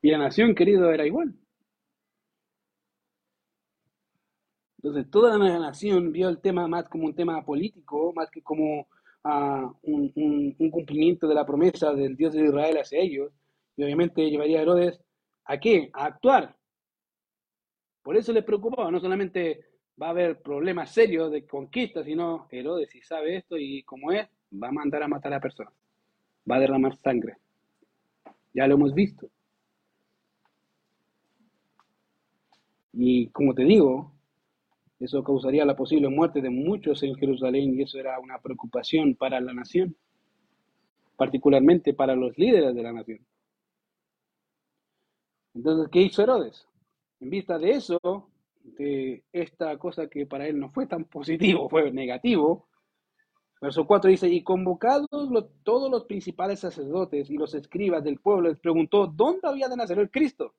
Y la nación, querido, era igual. Entonces, toda la nación vio el tema más como un tema político, más que como uh, un, un, cumplimiento de la promesa del Dios de Israel hacia ellos. Y obviamente llevaría a Herodes a qué? A actuar. Por eso les preocupaba, no solamente va a haber problemas serios de conquista, sino Herodes, si sabe esto y como es, va a mandar a matar a personas. Va a derramar sangre. Ya lo hemos visto. Y como te digo, eso causaría la posible muerte de muchos en Jerusalén y eso era una preocupación para la nación, particularmente para los líderes de la nación. Entonces, ¿qué hizo Herodes? En vista de eso, esta cosa que para él no fue tan positivo, fue negativo, verso 4 dice, y convocados todos los principales sacerdotes y los escribas del pueblo, les preguntó, ¿dónde había de nacer el Cristo?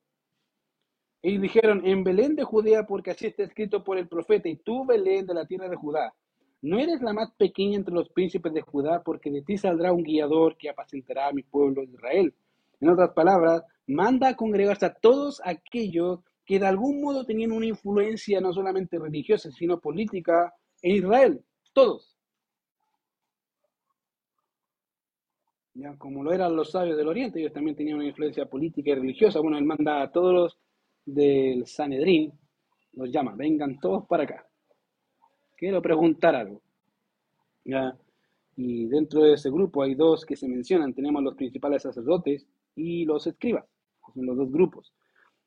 Y dijeron, en Belén de Judea, porque así está escrito por el profeta, y tú, Belén, de la tierra de Judá, no eres la más pequeña entre los príncipes de Judá, porque de ti saldrá un guiador que apacentará a mi pueblo Israel. En otras palabras, manda a congregarse a todos aquellos que de algún modo tenían una influencia no solamente religiosa, sino política en Israel. Todos. Ya, como lo eran los sabios del Oriente, ellos también tenían una influencia política y religiosa. Bueno, él manda a todos los del Sanedrín nos llama, vengan todos para acá. Quiero preguntar algo. Y dentro de ese grupo hay dos que se mencionan. Tenemos los principales sacerdotes y los escribas. Son los dos grupos.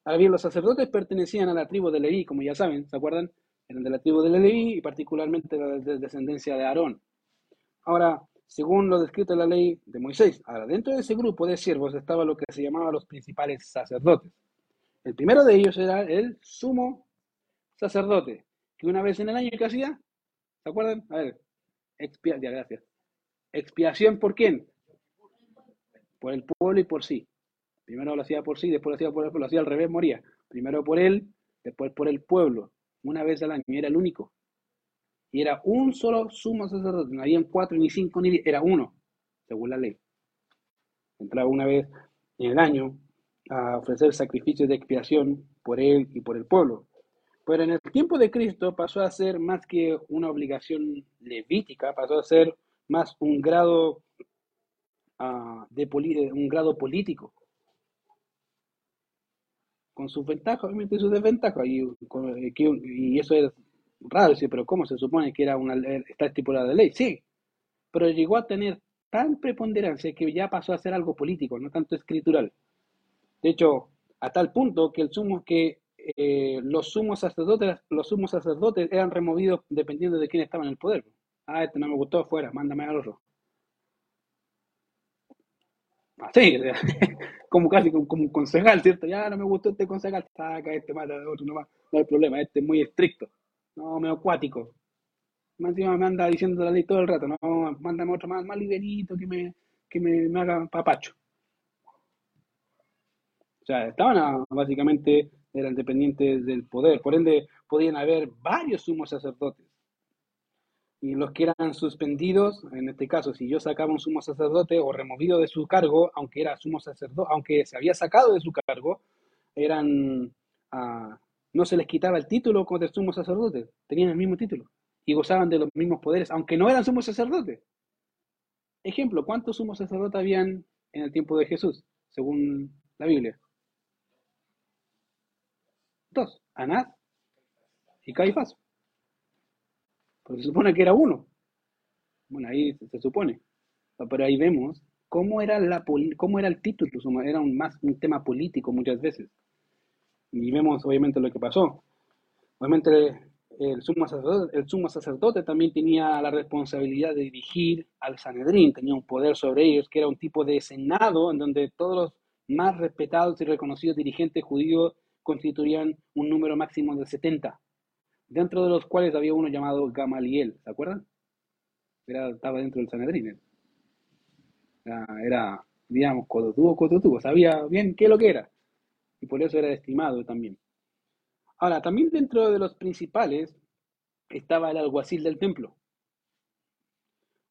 Ahora bien, los sacerdotes pertenecían a la tribu de Leví, como ya saben, ¿se acuerdan? Eran de la tribu de Leví y particularmente de la descendencia de Aarón. Ahora, según lo descrito en la ley de Moisés, ahora dentro de ese grupo de siervos estaba lo que se llamaba los principales sacerdotes. El primero de ellos era el sumo sacerdote, que una vez en el año que hacía, ¿se acuerdan? A ver, expiación, gracias. ¿Expiación por quién? Por el pueblo y por sí. Primero lo hacía por sí, después lo hacía por el pueblo, lo hacía al revés, moría. Primero por él, después por el pueblo. Una vez al año, era el único. Y era un solo sumo sacerdote, no habían cuatro, ni cinco, ni diez, era uno, según la ley. Entraba una vez en el año a ofrecer sacrificios de expiación por él y por el pueblo. Pero en el tiempo de Cristo pasó a ser más que una obligación levítica, pasó a ser más un grado, uh, de un grado político. Con sus ventajas, obviamente sus desventajas. Y, y eso es raro, sí, pero ¿cómo se supone que era una, está estipulada de ley? Sí, pero llegó a tener tan preponderancia que ya pasó a ser algo político, no tanto escritural. De hecho, a tal punto que el sumo que eh, los sumos sacerdotes, los sumos sacerdotes eran removidos dependiendo de quién estaba en el poder. Ah, este no me gustó, fuera, mándame al otro. Así, como casi como, un concejal, ¿cierto? Ya no me gustó este concejal, saca este, mata otro, no, no hay problema, este es muy estricto, no, medio acuático. Más encima me anda diciendo la ley todo el rato, no, mándame otro más, más livianito que me, que me, me haga papacho. O sea, estaban básicamente, eran dependientes del poder. Por ende, podían haber varios sumos sacerdotes. Y los que eran suspendidos, en este caso, si yo sacaba un sumo sacerdote o removido de su cargo, aunque era sumo sacerdote, aunque se había sacado de su cargo, eran, ah, no se les quitaba el título como de sumo sacerdote, tenían el mismo título y gozaban de los mismos poderes, aunque no eran sumos sacerdotes. Ejemplo, ¿cuántos sumos sacerdotes habían en el tiempo de Jesús, según la Biblia? Dos, Anás y Caifás. Se supone que era uno. Bueno, ahí se, supone. Pero ahí vemos cómo era, la, cómo era el título, era un, más un tema político muchas veces. Y vemos obviamente lo que pasó. Obviamente el sumo, sacerdote, el sumo sacerdote también tenía la responsabilidad de dirigir al Sanedrín, tenía un poder sobre ellos, que era un tipo de senado en donde todos los más respetados y reconocidos dirigentes judíos constituían un número máximo de 70, dentro de los cuales había uno llamado Gamaliel, ¿se acuerdan? Era, estaba dentro del Sanedrín. Era, era digamos, cototubo, cototubo, sabía bien qué lo que era, y por eso era estimado también. Ahora, también dentro de los principales estaba el alguacil del templo.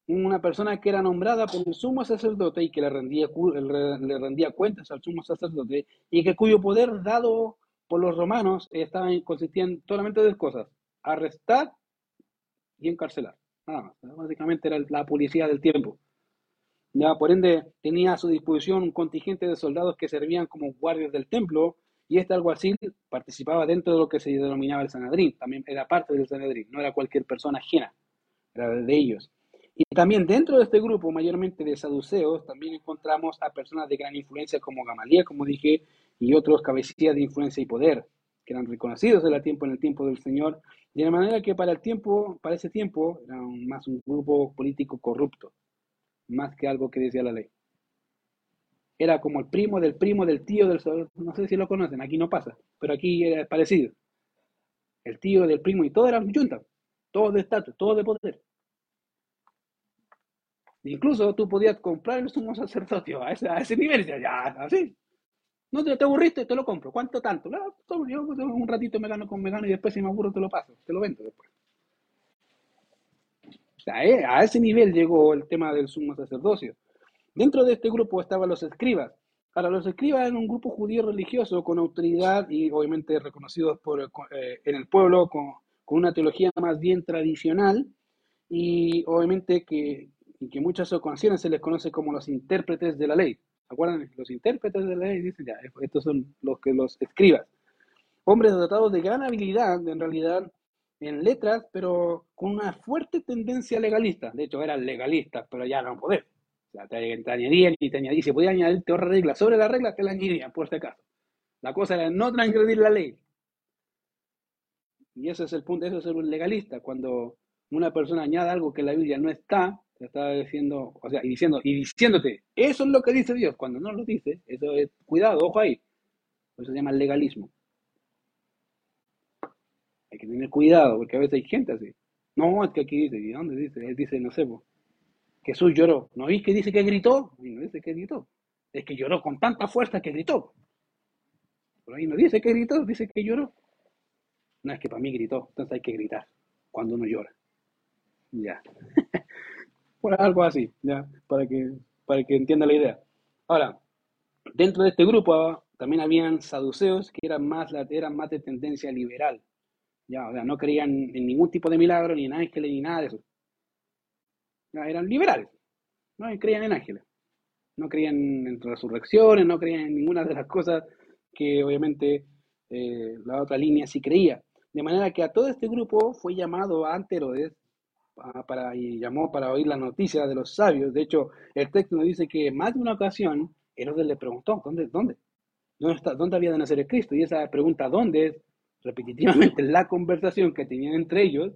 Una persona que era nombrada por el sumo sacerdote y que le rendía, le rendía cuentas al sumo sacerdote y que cuyo poder dado por los romanos estaba, consistía en solamente dos cosas, arrestar y encarcelar. Nada más. Básicamente era la policía del tiempo. Ya, por ende, tenía a su disposición un contingente de soldados que servían como guardias del templo y este alguacil participaba dentro de lo que se denominaba el Sanedrín, también era parte del Sanedrín, no era cualquier persona ajena, era de ellos. Y también dentro de este grupo, mayormente de saduceos, también encontramos a personas de gran influencia como Gamaliel, como dije, y otros cabecillas de influencia y poder, que eran reconocidos en el tiempo, en el tiempo del Señor, de manera que para el tiempo, para ese tiempo, era más un grupo político corrupto, más que algo que decía la ley era como el primo del primo del tío del no sé si lo conocen, aquí no pasa, pero aquí era parecido. El tío del primo y todo eran juntas, todos de estatus, todos de poder. Incluso tú podías comprar el sumo sacerdocio a ese, a ese nivel, ya, así. No te, te, aburriste, te lo compro. ¿Cuánto tanto? No, yo un ratito me gano con me gano y después si me aburro te lo paso, te lo vendo después. Eh, a ese nivel llegó el tema del sumo sacerdocio. Dentro de este grupo estaban los escribas. Ahora, los escribas eran un grupo judío religioso con autoridad y obviamente reconocidos por, eh, en el pueblo con, una teología más bien tradicional y obviamente que, que muchas ocasiones se les conoce como los intérpretes de la ley. ¿Se acuerdan? Los intérpretes de la ley dicen ya, estos son los que los escribas. Hombres dotados de gran habilidad, en realidad, en letras, pero con una fuerte tendencia legalista. De hecho, eran legalistas, pero ya no poder te, añadían y te añadían. Si podía añadirte otra regla sobre la regla, te la añadían, por este caso. La cosa era no transgredir la ley. Y ese es el punto, eso es ser un legalista. Cuando una persona añade algo que en la Biblia no está, te diciendo, o sea, y diciendo, y diciéndote, eso es lo que dice Dios. Cuando no lo dice, eso es, cuidado, ojo ahí. Eso se llama legalismo. Hay que tener cuidado, porque a veces hay gente así. No, es que aquí dice, ¿y dónde dice? Él dice, no sé, pues, Jesús lloró. ¿No oís que dice que gritó? no dice que gritó. Es que lloró con tanta fuerza que gritó. Por ahí no dice que gritó, dice que lloró. No es que para mí gritó, entonces hay que gritar cuando uno llora. Ya. Por algo así, ya, para que, para que entienda la idea. Ahora, dentro de este grupo también habían saduceos que eran más, eran más de tendencia liberal. Ya, o sea, no creían en ningún tipo de milagro, ni en ángeles, ni nada de eso eran liberales, no creían en ángeles, no creían en resurrecciones, no creían en ninguna de las cosas que obviamente eh, la otra línea sí creía. De manera que a todo este grupo fue llamado ante Herodes para, y llamó para oír la noticia de los sabios. De hecho, el texto nos dice que más de una ocasión Herodes le preguntó, ¿dónde? ¿Dónde? ¿Dónde, está, ¿Dónde había de nacer el Cristo? Y esa pregunta, ¿dónde? es repetitivamente la conversación que tenían entre ellos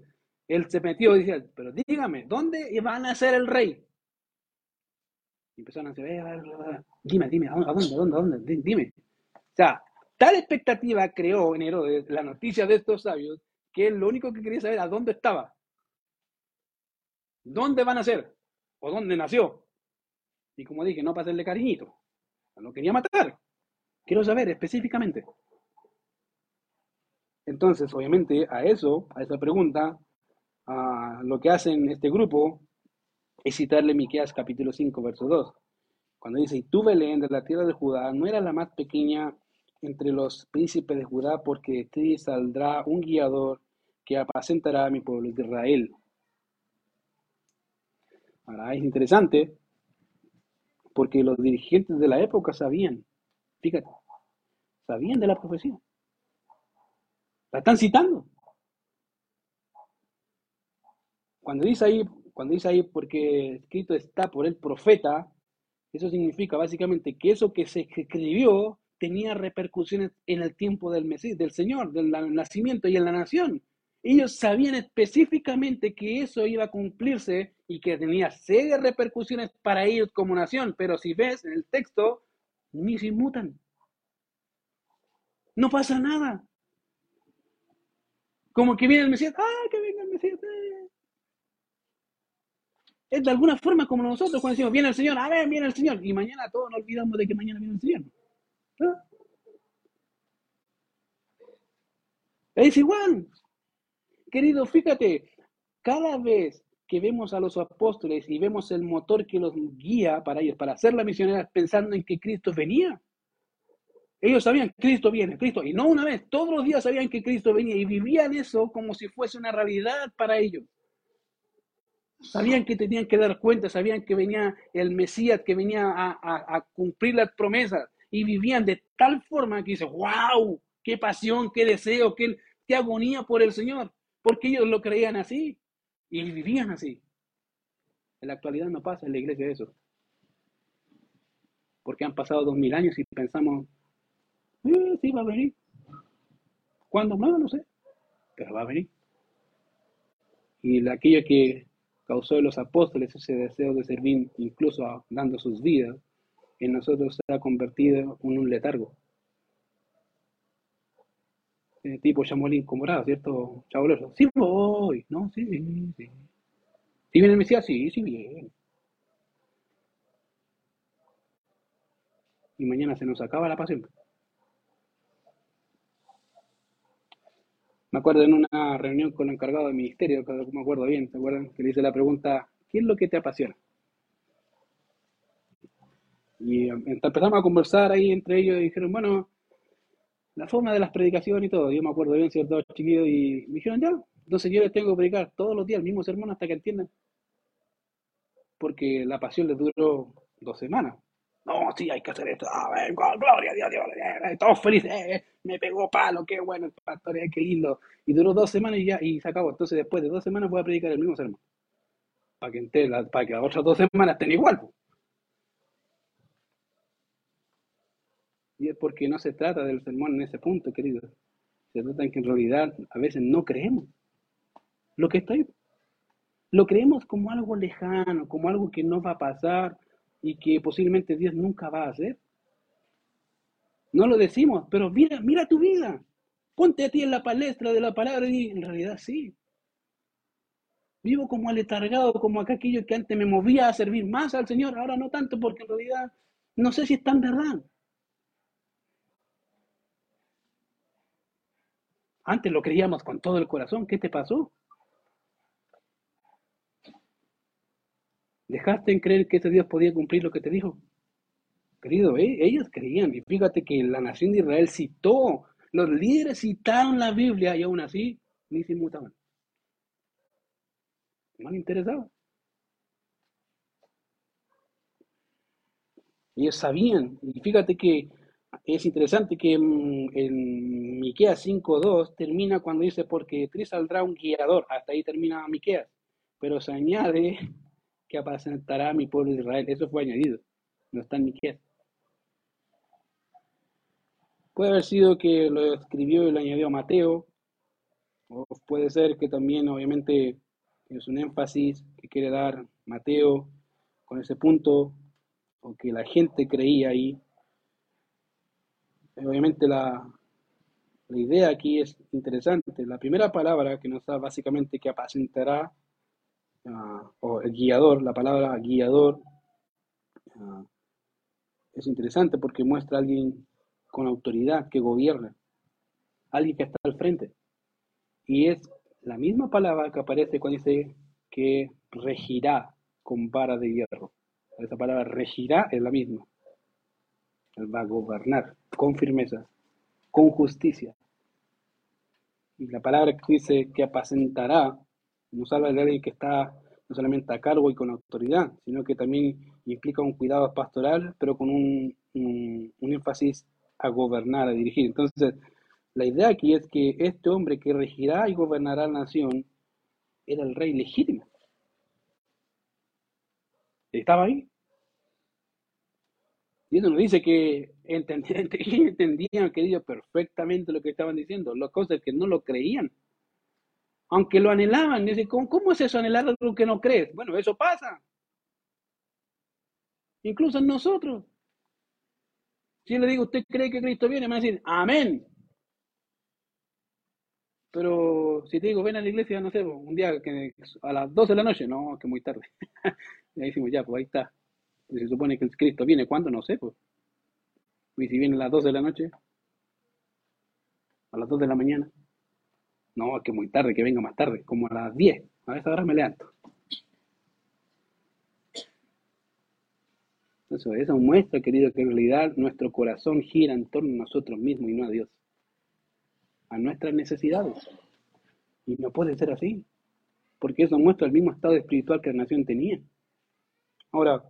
él se metió y decía, pero dígame, ¿dónde van a ser el rey? Y empezaron a decir, eh, dime, dime, ¿a dónde, a dónde, dónde? Dime. O sea, tal expectativa creó en Herodes la noticia de estos sabios que él lo único que quería saber a dónde estaba. ¿Dónde van a ser? ¿O dónde nació? Y como dije, no para cariñito. No quería matar. Quiero saber específicamente. Entonces, obviamente, a eso, a esa pregunta, a lo que hacen este grupo es citarle Miqueas capítulo 5, verso 2, cuando dice, y tú Belén de la tierra de Judá, no era la más pequeña entre los príncipes de Judá, porque de ti saldrá un guiador que apacentará a mi pueblo de Israel. Ahora es interesante porque los dirigentes de la época sabían, fíjate, sabían de la profecía. La están citando. Cuando dice ahí, cuando dice ahí porque escrito está por el profeta, eso significa básicamente que eso que se escribió tenía repercusiones en el tiempo del Mesías, del Señor, del nacimiento y en la nación. Ellos sabían específicamente que eso iba a cumplirse y que tenía serias repercusiones para ellos como nación, pero si ves en el texto, ni se inmutan. No pasa nada. Como que viene el Mesías, ¡ah, que venga el Mesías! Eh". Es de alguna forma como nosotros cuando decimos, viene el Señor, a ver, viene el Señor, y mañana todos nos olvidamos de que mañana viene el Señor. Es igual. Querido, fíjate, cada vez que vemos a los apóstoles y vemos el motor que los guía para ellos, para hacer la misionera, pensando en que Cristo venía, ellos sabían, Cristo viene, Cristo, y no una vez, todos los días sabían que Cristo venía y vivían eso como si fuese una realidad para ellos. Sabían que tenían que dar cuenta, sabían que venía el Mesías, que venía a, cumplir las promesas y vivían de tal forma que dice, wow, qué pasión, qué deseo, qué, qué agonía por el Señor, porque ellos lo creían así y vivían así. En la actualidad no pasa en la iglesia eso. Porque han pasado dos mil años y pensamos, eh, sí, va a venir. ¿Cuándo? No, no sé. Pero va a venir. Y aquello que causó en los apóstoles ese deseo de servir, incluso dando sus vidas, en nosotros se ha convertido en un letargo. Eh, tipo chamolín comorado, ¿cierto? Chaboloso. Sí voy, ¿no? Sí, sí. ¿Sí viene el Mesías? Sí, sí viene. Y mañana se nos acaba la pasión. Me acuerdo en una reunión con el encargado del ministerio, me acuerdo bien, ¿te acuerdan? Que le hice la pregunta, ¿qué es lo que te apasiona? Y em, empezamos a conversar ahí entre ellos y dijeron, bueno, la forma de las predicaciones y todo. Yo me acuerdo bien, ciertos chiquillos, y me dijeron, ya, entonces yo les tengo que predicar todos los días el mismo sermón hasta que entiendan. Porque la pasión les duró dos semanas. No, sí, hay que hacer esto. A ver, gloria a Dios, Dios, todos felices. Eh, eh, me pegó palo, qué bueno el pastor, eh, qué lindo. Y duró dos semanas y ya, y se acabó. Entonces, después de dos semanas voy a predicar el mismo sermón. Para que, para que las otras dos semanas estén igual. Y es porque no se trata del sermón en ese punto, querido. Se trata en que en realidad a veces no creemos lo que ahí. Lo creemos como algo lejano, como algo que no va a pasar, y que posiblemente Dios nunca va a hacer. No lo decimos, pero mira, mira tu vida. Ponte a ti en la palestra de la palabra y en realidad sí. Vivo como aletargado, como aquello que antes me movía a servir más al Señor, ahora no tanto porque en realidad no sé si es tan verdad. Antes lo creíamos con todo el corazón. ¿Qué te pasó? ¿Dejaste en creer que ese Dios podía cumplir lo que te dijo? Querido, ¿eh? ellos creían. Y fíjate que la nación de Israel citó, los líderes citaron la Biblia y aún así ni se inmutaban. No les interesaba. Ellos sabían. Y fíjate que es interesante que en, en Miqueas 5.2 termina cuando dice, porque Tris saldrá un guiador. Hasta ahí termina Miqueas. Pero se añade que apacentará a mi pueblo de Israel. Eso fue añadido, no está en Miquel. Puede haber sido que lo escribió y lo añadió Mateo, o puede ser que también, obviamente, es un énfasis que quiere dar Mateo con ese punto, o que la gente creía ahí. Obviamente la, la idea aquí es interesante. La primera palabra que nos da básicamente que apacentará Ah, o el guiador, la palabra guiador, ah, es interesante porque muestra a alguien con autoridad que gobierna, alguien que está al frente. Y es la misma palabra que aparece cuando dice que regirá con vara de hierro. Esa palabra regirá es la misma. Va a gobernar con firmeza, con justicia. Y la palabra que dice que apacentará nos habla de alguien que está no solamente a cargo y con autoridad, sino que también implica un cuidado pastoral, pero con un, un, énfasis a gobernar, a dirigir. Entonces, la idea aquí es que este hombre que regirá y gobernará la nación era el rey legítimo. Estaba ahí. Y eso nos dice que entendían, entendían, querido, perfectamente lo que estaban diciendo. Las cosas que no lo creían. Aunque lo anhelaban. Dice, ¿cómo, ¿cómo es eso anhelar algo que no crees? Bueno, eso pasa. Incluso en nosotros. Si yo le digo, ¿usted cree que Cristo viene? Me va a decir, amén. Pero si te digo, ven a la iglesia, no sé, un día a las 12 de la noche, no, que muy tarde. y ahí decimos, ya, pues ahí está. Se supone que el Cristo viene, ¿cuándo? No sé, pues. Y si viene a las 12 de la noche, a las 2 de la mañana. No, que muy tarde, que venga más tarde, como a las 10. A esa hora me levanto. Eso, eso muestra, querido, que en realidad nuestro corazón gira en torno a nosotros mismos y no a Dios. A nuestras necesidades. Y no puede ser así. Porque eso muestra el mismo estado espiritual que la nación tenía. Ahora,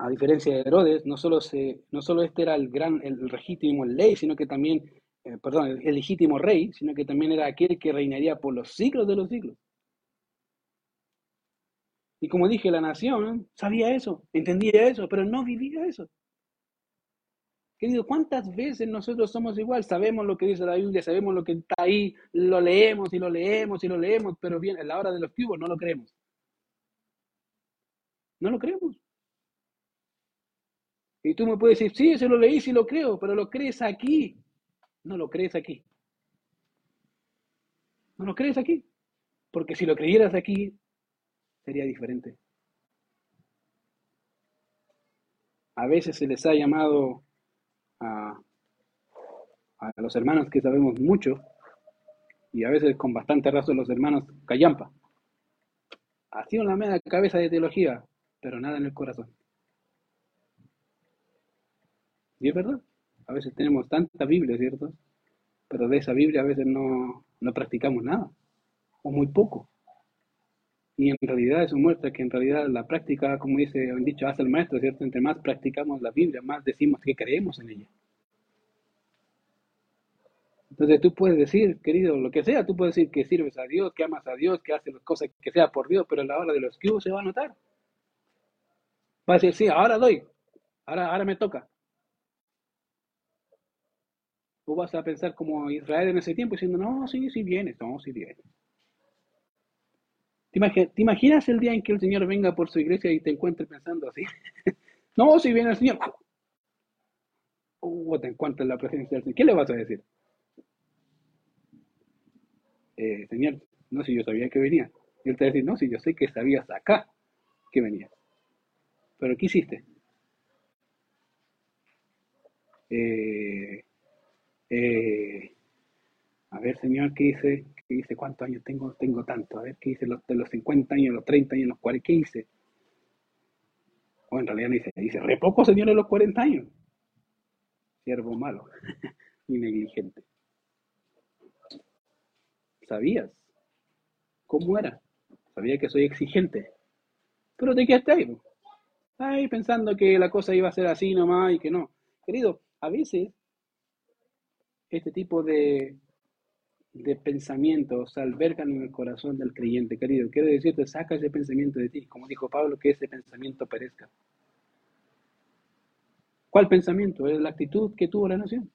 a diferencia de Herodes, no solo, se, no solo este era el gran, el legítimo ley, sino que también, eh, perdón, el, el, legítimo rey, sino que también era aquel que reinaría por los siglos de los siglos. Y como dije, la nación sabía eso, entendía eso, pero no vivía eso. Querido, ¿cuántas veces nosotros somos igual? Sabemos lo que dice la Biblia, sabemos lo que está ahí, lo leemos y lo leemos y lo leemos, pero bien, a la hora de los cubos no lo creemos. No lo creemos. Y tú me puedes decir, sí, se lo leí, sí lo creo, pero lo crees aquí. No lo crees aquí. No lo crees aquí. Porque si lo creyeras aquí, sería diferente. A veces se les ha llamado a, los hermanos que sabemos mucho, y a veces con bastante razón los hermanos callampa. Así en la media cabeza de teología, pero nada en el corazón. Y es verdad, a veces tenemos tanta Biblia, ¿cierto? Pero de esa Biblia a veces no, no practicamos nada, o muy poco. Y en realidad eso muestra que en realidad la práctica, como dice, han dicho, hace el maestro, ¿cierto? Entre más practicamos la Biblia, más decimos que creemos en ella. Entonces tú puedes decir, querido, lo que sea, tú puedes decir que sirves a Dios, que amas a Dios, que haces las cosas que sea por Dios, pero a la hora de los que se va a notar. Va a decir, sí, ahora doy, ahora, ahora me toca. Vas a pensar como Israel en ese tiempo diciendo, no, sí, sí viene, no, sí viene. ¿Te, imaginas el día en que el Señor venga por su iglesia y te encuentre pensando así? no, si viene el Señor. Uh, te la presencia del Señor. ¿Qué le vas a decir? Eh, señor, no, si yo sabía que venía. Y él te va a decir, no, si yo sé que sabías acá que venía. Pero ¿qué hiciste? Eh, eh, a ver, señor, ¿qué dice? ¿Qué dice? ¿Cuántos años tengo? Tengo tanto. A ver, ¿qué dice? Los, de los 50 años, los 30 años, los 40, ¿qué dice? O en realidad dice, re poco, señor, de los 40 años. Siervo malo y negligente. ¿Sabías cómo era? Sabía que soy exigente. Pero te quedaste ahí. Ahí pensando que la cosa iba a ser así nomás y que no. Querido, a veces este tipo de, de pensamientos albergan en el corazón del creyente, querido. Quiero decirte, saca ese pensamiento de ti, como dijo Pablo, que ese pensamiento perezca. ¿Cuál pensamiento? Es la actitud que tuvo la nación.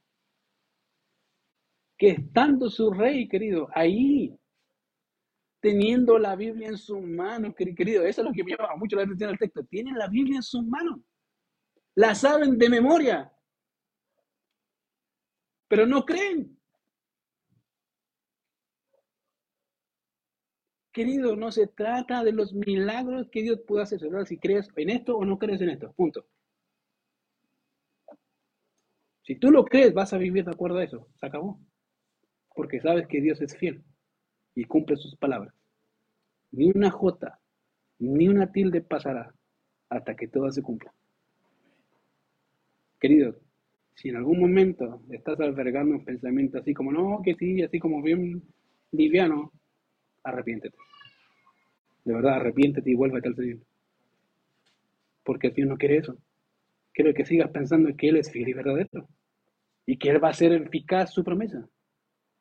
Que estando su rey, querido, ahí, teniendo la Biblia en sus manos, querido, eso es lo que me llama mucho la atención al texto. Tienen la Biblia en sus manos. La saben de memoria pero no creen. Querido, no se trata de los milagros que Dios puede hacer, si crees en esto o no crees en esto, punto. Si tú lo crees, vas a vivir de acuerdo a eso, se acabó. Porque sabes que Dios es fiel. y cumple sus palabras. Ni una jota, ni una tilde pasará hasta que todo se cumpla. Queridos, si en algún momento estás albergando un pensamiento así como, no, que sí, así como bien liviano, arrepiéntete. De verdad, arrepiéntete y vuélvete al Señor. Porque Dios no quiere eso. Quiere que sigas pensando que Él es fiel y verdadero. Y que Él va a hacer eficaz su promesa.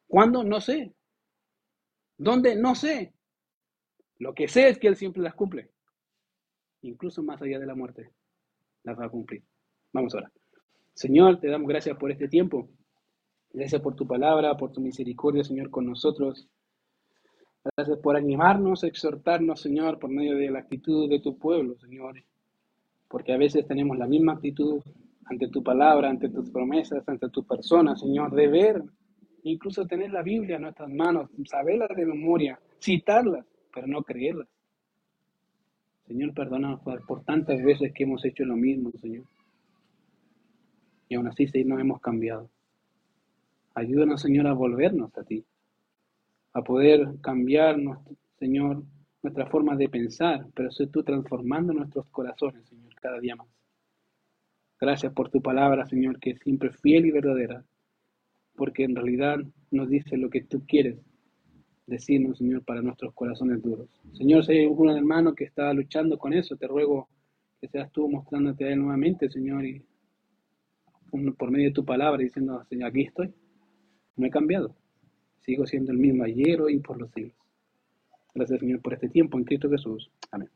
¿Cuándo? No sé. ¿Dónde? No sé. Lo que sé es que Él siempre las cumple. Incluso más allá de la muerte, las va a cumplir. Vamos ahora. Señor, te damos gracias por este tiempo. Gracias por tu palabra, por tu misericordia, Señor, con nosotros. Gracias por animarnos, exhortarnos, Señor, por medio de la actitud de tu pueblo, Señor. Porque a veces tenemos la misma actitud ante tu palabra, ante tus promesas, ante tu persona, Señor, de ver, incluso tener la Biblia en nuestras manos, saberla de memoria, citarla, pero no creerla. Señor, perdona por, por tantas veces que hemos hecho lo mismo, Señor aún así no hemos cambiado. Ayúdanos, Señor, a volvernos a ti, a poder cambiar, Señor, nuestra forma de pensar, pero soy tú transformando nuestros corazones, Señor, cada día más. Gracias por tu palabra, Señor, que es siempre fiel y verdadera, porque en realidad nos dice lo que tú quieres decirnos, Señor, para nuestros corazones duros. Señor, si hay algún hermano que está luchando con eso, te ruego que seas tú mostrándote a él nuevamente, Señor, y por medio de tu palabra diciendo, Señor, aquí estoy. No he cambiado. Sigo siendo el mismo ayer, y por los siglos. Gracias, Señor, por este tiempo en Cristo Jesús. Amén.